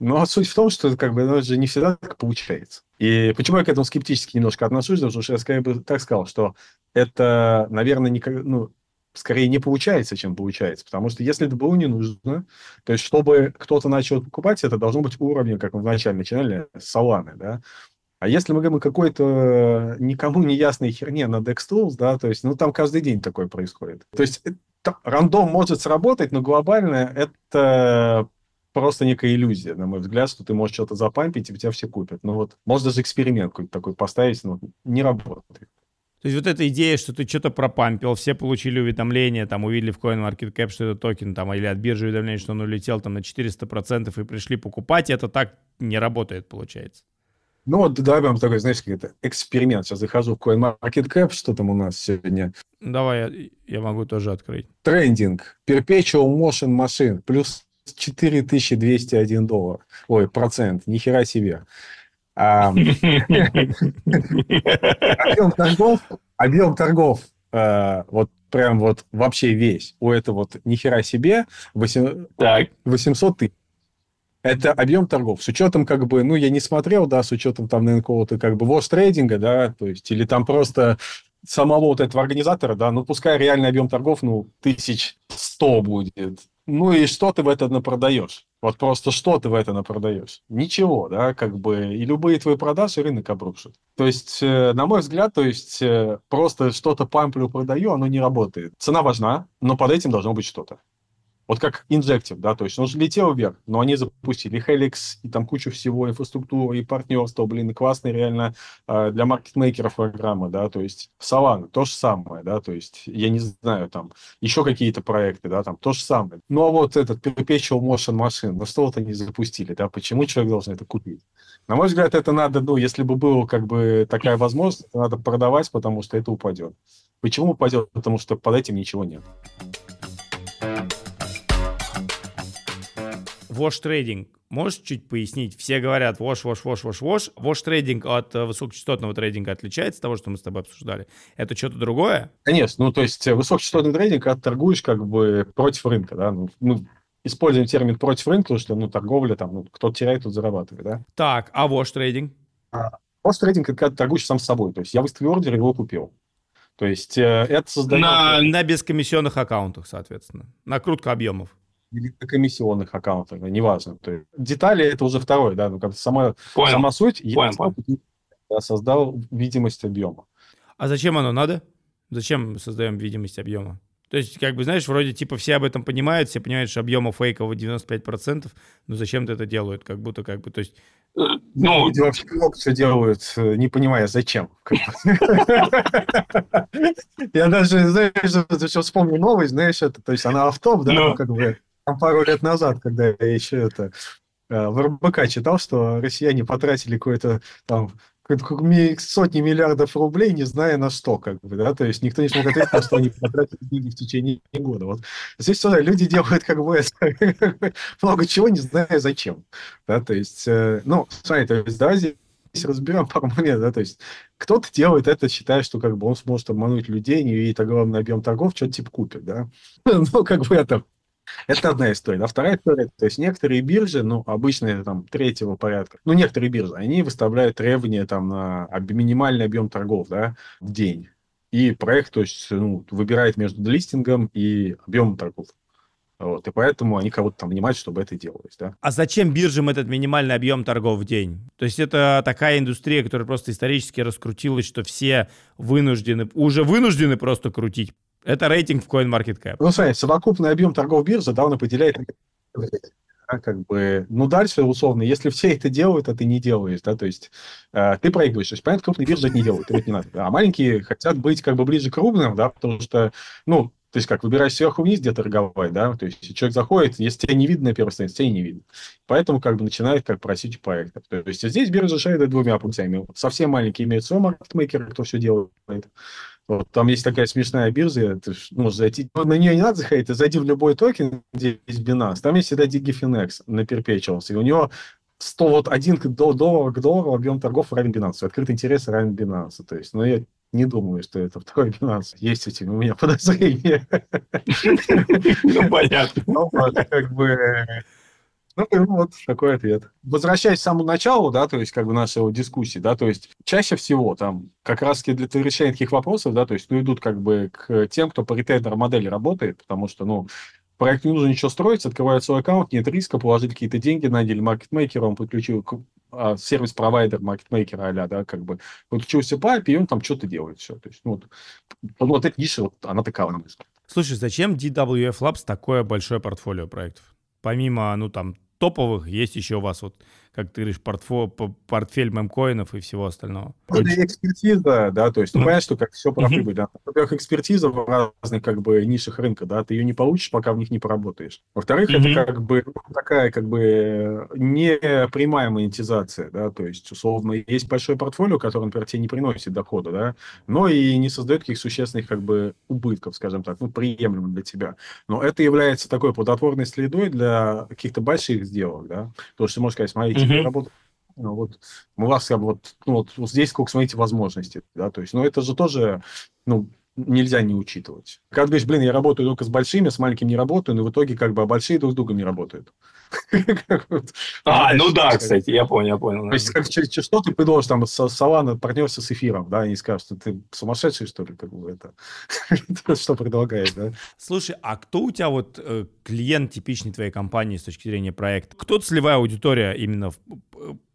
Но суть в том, что как бы это же не всегда так получается. И почему я к этому скептически немножко отношусь, потому что я скорее бы так сказал, что это, наверное, не, ну, скорее не получается, чем получается. Потому что если это было не нужно, то есть чтобы кто-то начал покупать, это должно быть уровнем, как мы вначале начинали, с да. А если мы говорим о какой-то никому не ясной херне на Dex Tools, да, то есть, ну, там каждый день такое происходит. То есть, это, рандом может сработать, но глобально это просто некая иллюзия, на мой взгляд, что ты можешь что-то запампить, и тебя все купят. Ну вот, может даже эксперимент какой-то такой поставить, но не работает. То есть вот эта идея, что ты что-то пропампил, все получили уведомление, там увидели в CoinMarketCap, что это токен, там, или от биржи уведомление, что он улетел там на 400% и пришли покупать, это так не работает, получается. Ну вот давай прям такой, знаешь, как это эксперимент. Сейчас захожу в CoinMarketCap, что там у нас сегодня. Давай, я, я могу тоже открыть. Трендинг. Perpetual Motion Machine. Плюс 4201 доллар. Ой, процент. Нихера себе. Объем торгов, объем торгов э, вот прям вот вообще весь у этого вот нихера себе 800 тысяч. Это объем торгов. С учетом, как бы, ну, я не смотрел, да, с учетом там, наверное, какого-то, как бы, вош-трейдинга, да, то есть, или там просто самого вот этого организатора, да, ну, пускай реальный объем торгов, ну, тысяч сто будет. Ну, и что ты в это напродаешь? Вот просто что ты в это напродаешь? Ничего, да, как бы, и любые твои продажи рынок обрушит. То есть, э, на мой взгляд, то есть, э, просто что-то памплю продаю, оно не работает. Цена важна, но под этим должно быть что-то. Вот как Injective, да, то есть он же летел вверх, но они запустили Helix и там кучу всего, инфраструктуры и партнерства, блин, классные реально э, для маркетмейкеров программы, да, то есть Solana, то же самое, да, то есть я не знаю, там, еще какие-то проекты, да, там, то же самое. Ну, а вот этот Perpetual Motion Machine, ну что вот они запустили, да, почему человек должен это купить? На мой взгляд, это надо, ну, если бы была как бы такая возможность, надо продавать, потому что это упадет. Почему упадет? Потому что под этим ничего нет. Wash трейдинг. Можешь чуть пояснить? Все говорят wash, wash, wash, wash, wash. Wash трейдинг от э, высокочастотного трейдинга отличается от того, что мы с тобой обсуждали? Это что-то другое? Конечно. Ну, то есть э, высокочастотный трейдинг, когда торгуешь как бы против рынка, да? Ну, мы используем термин против рынка, потому что, ну, торговля там, ну, кто теряет, тот зарабатывает, да? Так, а wash трейдинг? А, wash трейдинг – это когда ты торгуешь сам с собой. То есть я выставил ордер, его купил. То есть э, это создает... На, на бескомиссионных аккаунтах, соответственно. Накрутка объемов или комиссионных аккаунтах, неважно. То есть детали это уже второе, да, ну как сама, понял. сама суть, понял, я, понял. я создал видимость объема. А зачем оно надо? Зачем создаем видимость объема? То есть, как бы, знаешь, вроде типа все об этом понимают, все понимают, что объема фейкового 95%, но зачем ты это делают? Как будто, как бы, то есть... Э, ну, люди вообще много все делают, э, не понимая, зачем. Я даже, знаешь, вспомнил новость, знаешь, это, то есть она автоп, да, ну. как бы там пару лет назад, когда я еще это э, в РБК читал, что россияне потратили какое-то там сотни миллиардов рублей, не зная на что, как бы, да, то есть никто не смог ответить на что они потратили деньги в течение года. Вот здесь тоже люди делают как бы много чего, не зная зачем, да, то есть, э, ну, смотри, то есть, давайте разберем пару моментов, да, то есть кто-то делает это, считая, что как бы он сможет обмануть людей, не видит огромный объем торгов, что-то типа купит, да. Ну, как бы это это одна история. А вторая история, то есть некоторые биржи, ну, обычные там третьего порядка, ну, некоторые биржи, они выставляют требования там на минимальный объем торгов, да, в день. И проект, то есть, ну, выбирает между листингом и объемом торгов. Вот, и поэтому они кого-то там нанимают, чтобы это делалось, да. А зачем биржам этот минимальный объем торгов в день? То есть это такая индустрия, которая просто исторически раскрутилась, что все вынуждены, уже вынуждены просто крутить. Это рейтинг в CoinMarketCap. Ну, смотри, совокупный объем торгов биржи, да, он определяет как бы, ну, дальше, условно, если все это делают, а ты не делаешь, да, то есть э, ты проигрываешь. То есть, понятно, крупные биржи это не делают, это не надо. А маленькие хотят быть как бы ближе к крупным, да, потому что, ну, то есть как, выбираешь сверху вниз, где торговать, да, то есть человек заходит, если тебя не видно на первой странице, тебя не видно. Поэтому как бы начинает как просить проектов. То есть здесь биржа решает двумя путями. Совсем маленькие имеют свой маркетмейкер, кто все делает. Вот, там есть такая смешная биржа, ты можешь зайти, на нее не надо заходить, ты зайди в любой токен, где есть Binance, там есть всегда DigiFinex на Perpetuals, и у него 100, вот один доллар к доллару объем торгов равен Binance, открытый интерес равен Binance, то есть, ну, я не думаю, что это второй Binance. Есть этим у меня подозрения. Ну, понятно. Ну, как бы... Ну, вот такой ответ. Возвращаясь к самому началу, да, то есть как бы нашей дискуссии, да, то есть чаще всего там как раз-таки для решения таких вопросов, да, то есть ну, идут как бы к тем, кто по ретейнер модели работает, потому что, ну, проект не нужно ничего строить, открывает свой аккаунт, нет риска, положить какие-то деньги, наняли маркетмейкера, он подключил а, сервис-провайдер маркетмейкера а да, как бы подключился пайп, и он там что-то делает, все. То есть, ну, вот, вот эта ниша, вот, она такая, на мой взгляд. Слушай, зачем DWF Labs такое большое портфолио проектов? Помимо, ну, там, топовых, есть еще у вас вот как ты говоришь, портфо, портфель мемкоинов и всего остального. Это экспертиза, да, то есть, ну, понятно, что как все про прибыль, да. Во-первых, экспертиза в разных, как бы, нишах рынка, да, ты ее не получишь, пока в них не поработаешь. Во-вторых, это, как бы, такая, как бы, не прямая монетизация, да, то есть, условно, есть большое портфолио, которое, например, тебе не приносит дохода, да, но и не создает каких существенных, как бы, убытков, скажем так, ну, приемлемых для тебя. Но это является такой плодотворной следой для каких-то больших сделок, да, то, что ты можешь сказать, смотрите, mm-hmm. работать. Ну, вот у вас вот, ну, вот, здесь сколько, смотрите, возможностей, да, то есть, ну, это же тоже, ну, нельзя не учитывать. Когда ты говоришь, блин, я работаю только с большими, с маленькими не работаю, но в итоге как бы а большие друг с другом не работают. А, ну да, кстати, я понял, я понял. То есть, как, через что ты предложишь, там, Солана партнерся с эфиром, да, они скажут, что ты сумасшедший, что ли, как бы это, что предлагаешь, да? Слушай, а кто у тебя вот э, клиент типичный твоей компании с точки зрения проекта? Кто целевая аудитория именно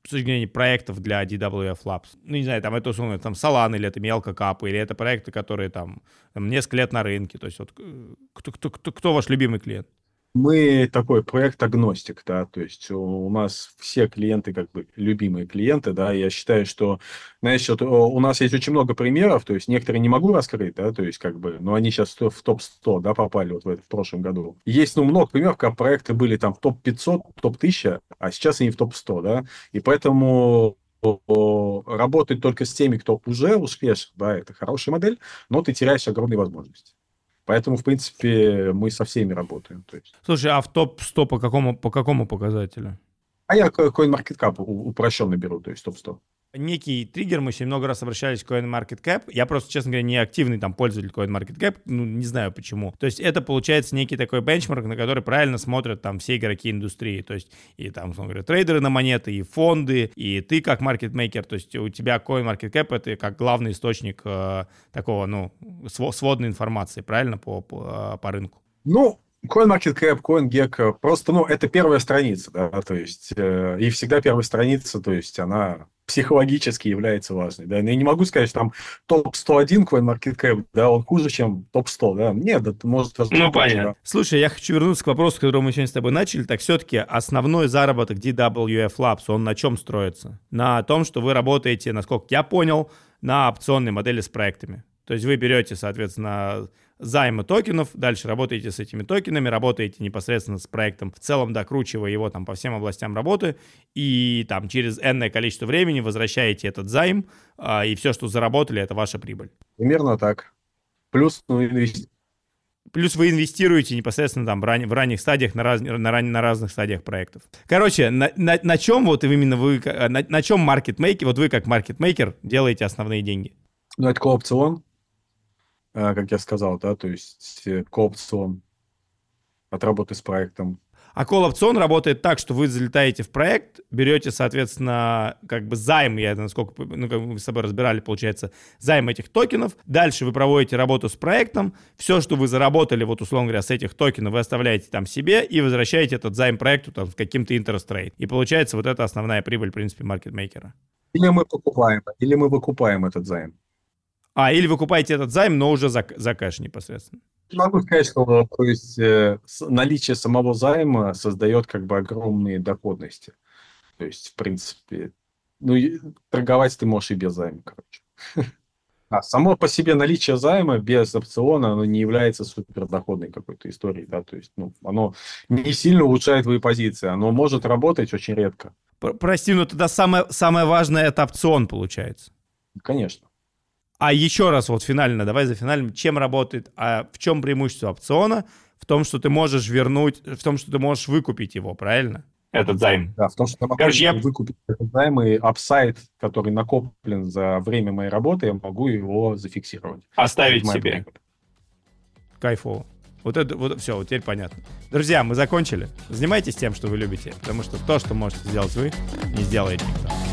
с точки зрения проектов для DWF Labs. Ну, не знаю, там это условно, там Solana, или это мелко капы, или это проекты, которые там, там несколько лет на рынке. То есть вот э, кто, кто, кто, кто ваш любимый клиент? Мы такой проект агностик, да, то есть у нас все клиенты как бы любимые клиенты, да, я считаю, что, знаешь, вот у нас есть очень много примеров, то есть некоторые не могу раскрыть, да, то есть как бы, но они сейчас в топ-100, да, попали вот в, в прошлом году. Есть, ну, много примеров, как проекты были там в топ-500, топ-1000, а сейчас они в топ-100, да, и поэтому работать только с теми, кто уже успешен, да, это хорошая модель, но ты теряешь огромные возможности. Поэтому, в принципе, мы со всеми работаем. То есть. Слушай, а в топ-100 по какому, по какому показателю? А я CoinMarketCap упрощенно беру, то есть топ-100 некий триггер, мы еще много раз обращались к CoinMarketCap. Я просто, честно говоря, не активный там пользователь CoinMarketCap, ну, не знаю почему. То есть это получается некий такой бенчмарк, на который правильно смотрят там все игроки индустрии. То есть и там, условно говоря, трейдеры на монеты, и фонды, и ты как маркетмейкер. То есть у тебя CoinMarketCap это как главный источник э, такого, ну, сводной информации, правильно, по, по, по рынку. Ну, CoinMarketCap, CoinGecko, просто, ну, это первая страница, да, то есть, э, и всегда первая страница, то есть, она психологически является важной, да, я не могу сказать, что там топ-101 CoinMarketCap, да, он хуже, чем топ-100, да, нет, это может... Ну, понятно. Да. Слушай, я хочу вернуться к вопросу, который мы сегодня с тобой начали, так все-таки основной заработок DWF Labs, он на чем строится? На том, что вы работаете, насколько я понял, на опционной модели с проектами. То есть вы берете, соответственно, займы токенов, дальше работаете с этими токенами, работаете непосредственно с проектом, в целом докручивая его там по всем областям работы, и там через энное количество времени возвращаете этот займ, а, и все, что заработали, это ваша прибыль. Примерно так. Плюс, ну, инвести... Плюс вы инвестируете непосредственно там в, ран, в ранних стадиях, на, раз, на, ран, на разных стадиях проектов. Короче, на, на, на чем вот именно вы, на, на чем маркетмейкер, вот вы как маркетмейкер делаете основные деньги? Ну, это коопцион, э, как я сказал, да, то есть коопцион от работы с проектом. А колл-опцион работает так, что вы залетаете в проект, берете, соответственно, как бы займ, я насколько, ну, как мы с собой разбирали, получается, займ этих токенов. Дальше вы проводите работу с проектом. Все, что вы заработали, вот, условно говоря, с этих токенов, вы оставляете там себе и возвращаете этот займ проекту там с каким-то interest rate. И получается вот это основная прибыль, в принципе, маркетмейкера. Или мы покупаем, или мы выкупаем этот займ. А, или вы покупаете этот займ, но уже за, за кэш непосредственно. Могу сказать, что то есть, э, наличие самого займа создает как бы огромные доходности. То есть, в принципе, ну, торговать ты можешь и без займа, короче. А само по себе наличие займа без опциона, оно не является супердоходной какой-то историей, да, то есть, ну, оно не сильно улучшает твои позиции, оно может работать очень редко. Прости, но тогда самое, самое важное это опцион получается. Конечно. А еще раз, вот финально, давай за финальным, чем работает, а в чем преимущество опциона? В том, что ты можешь вернуть, в том, что ты можешь выкупить его, правильно? Этот займ. Да, в том, что я могу Короче, я... выкупить этот займ, и апсайд, который накоплен за время моей работы, я могу его зафиксировать. Оставить себе. Кайфово. Вот это, вот все, вот теперь понятно. Друзья, мы закончили. Занимайтесь тем, что вы любите, потому что то, что можете сделать вы, не сделает никто.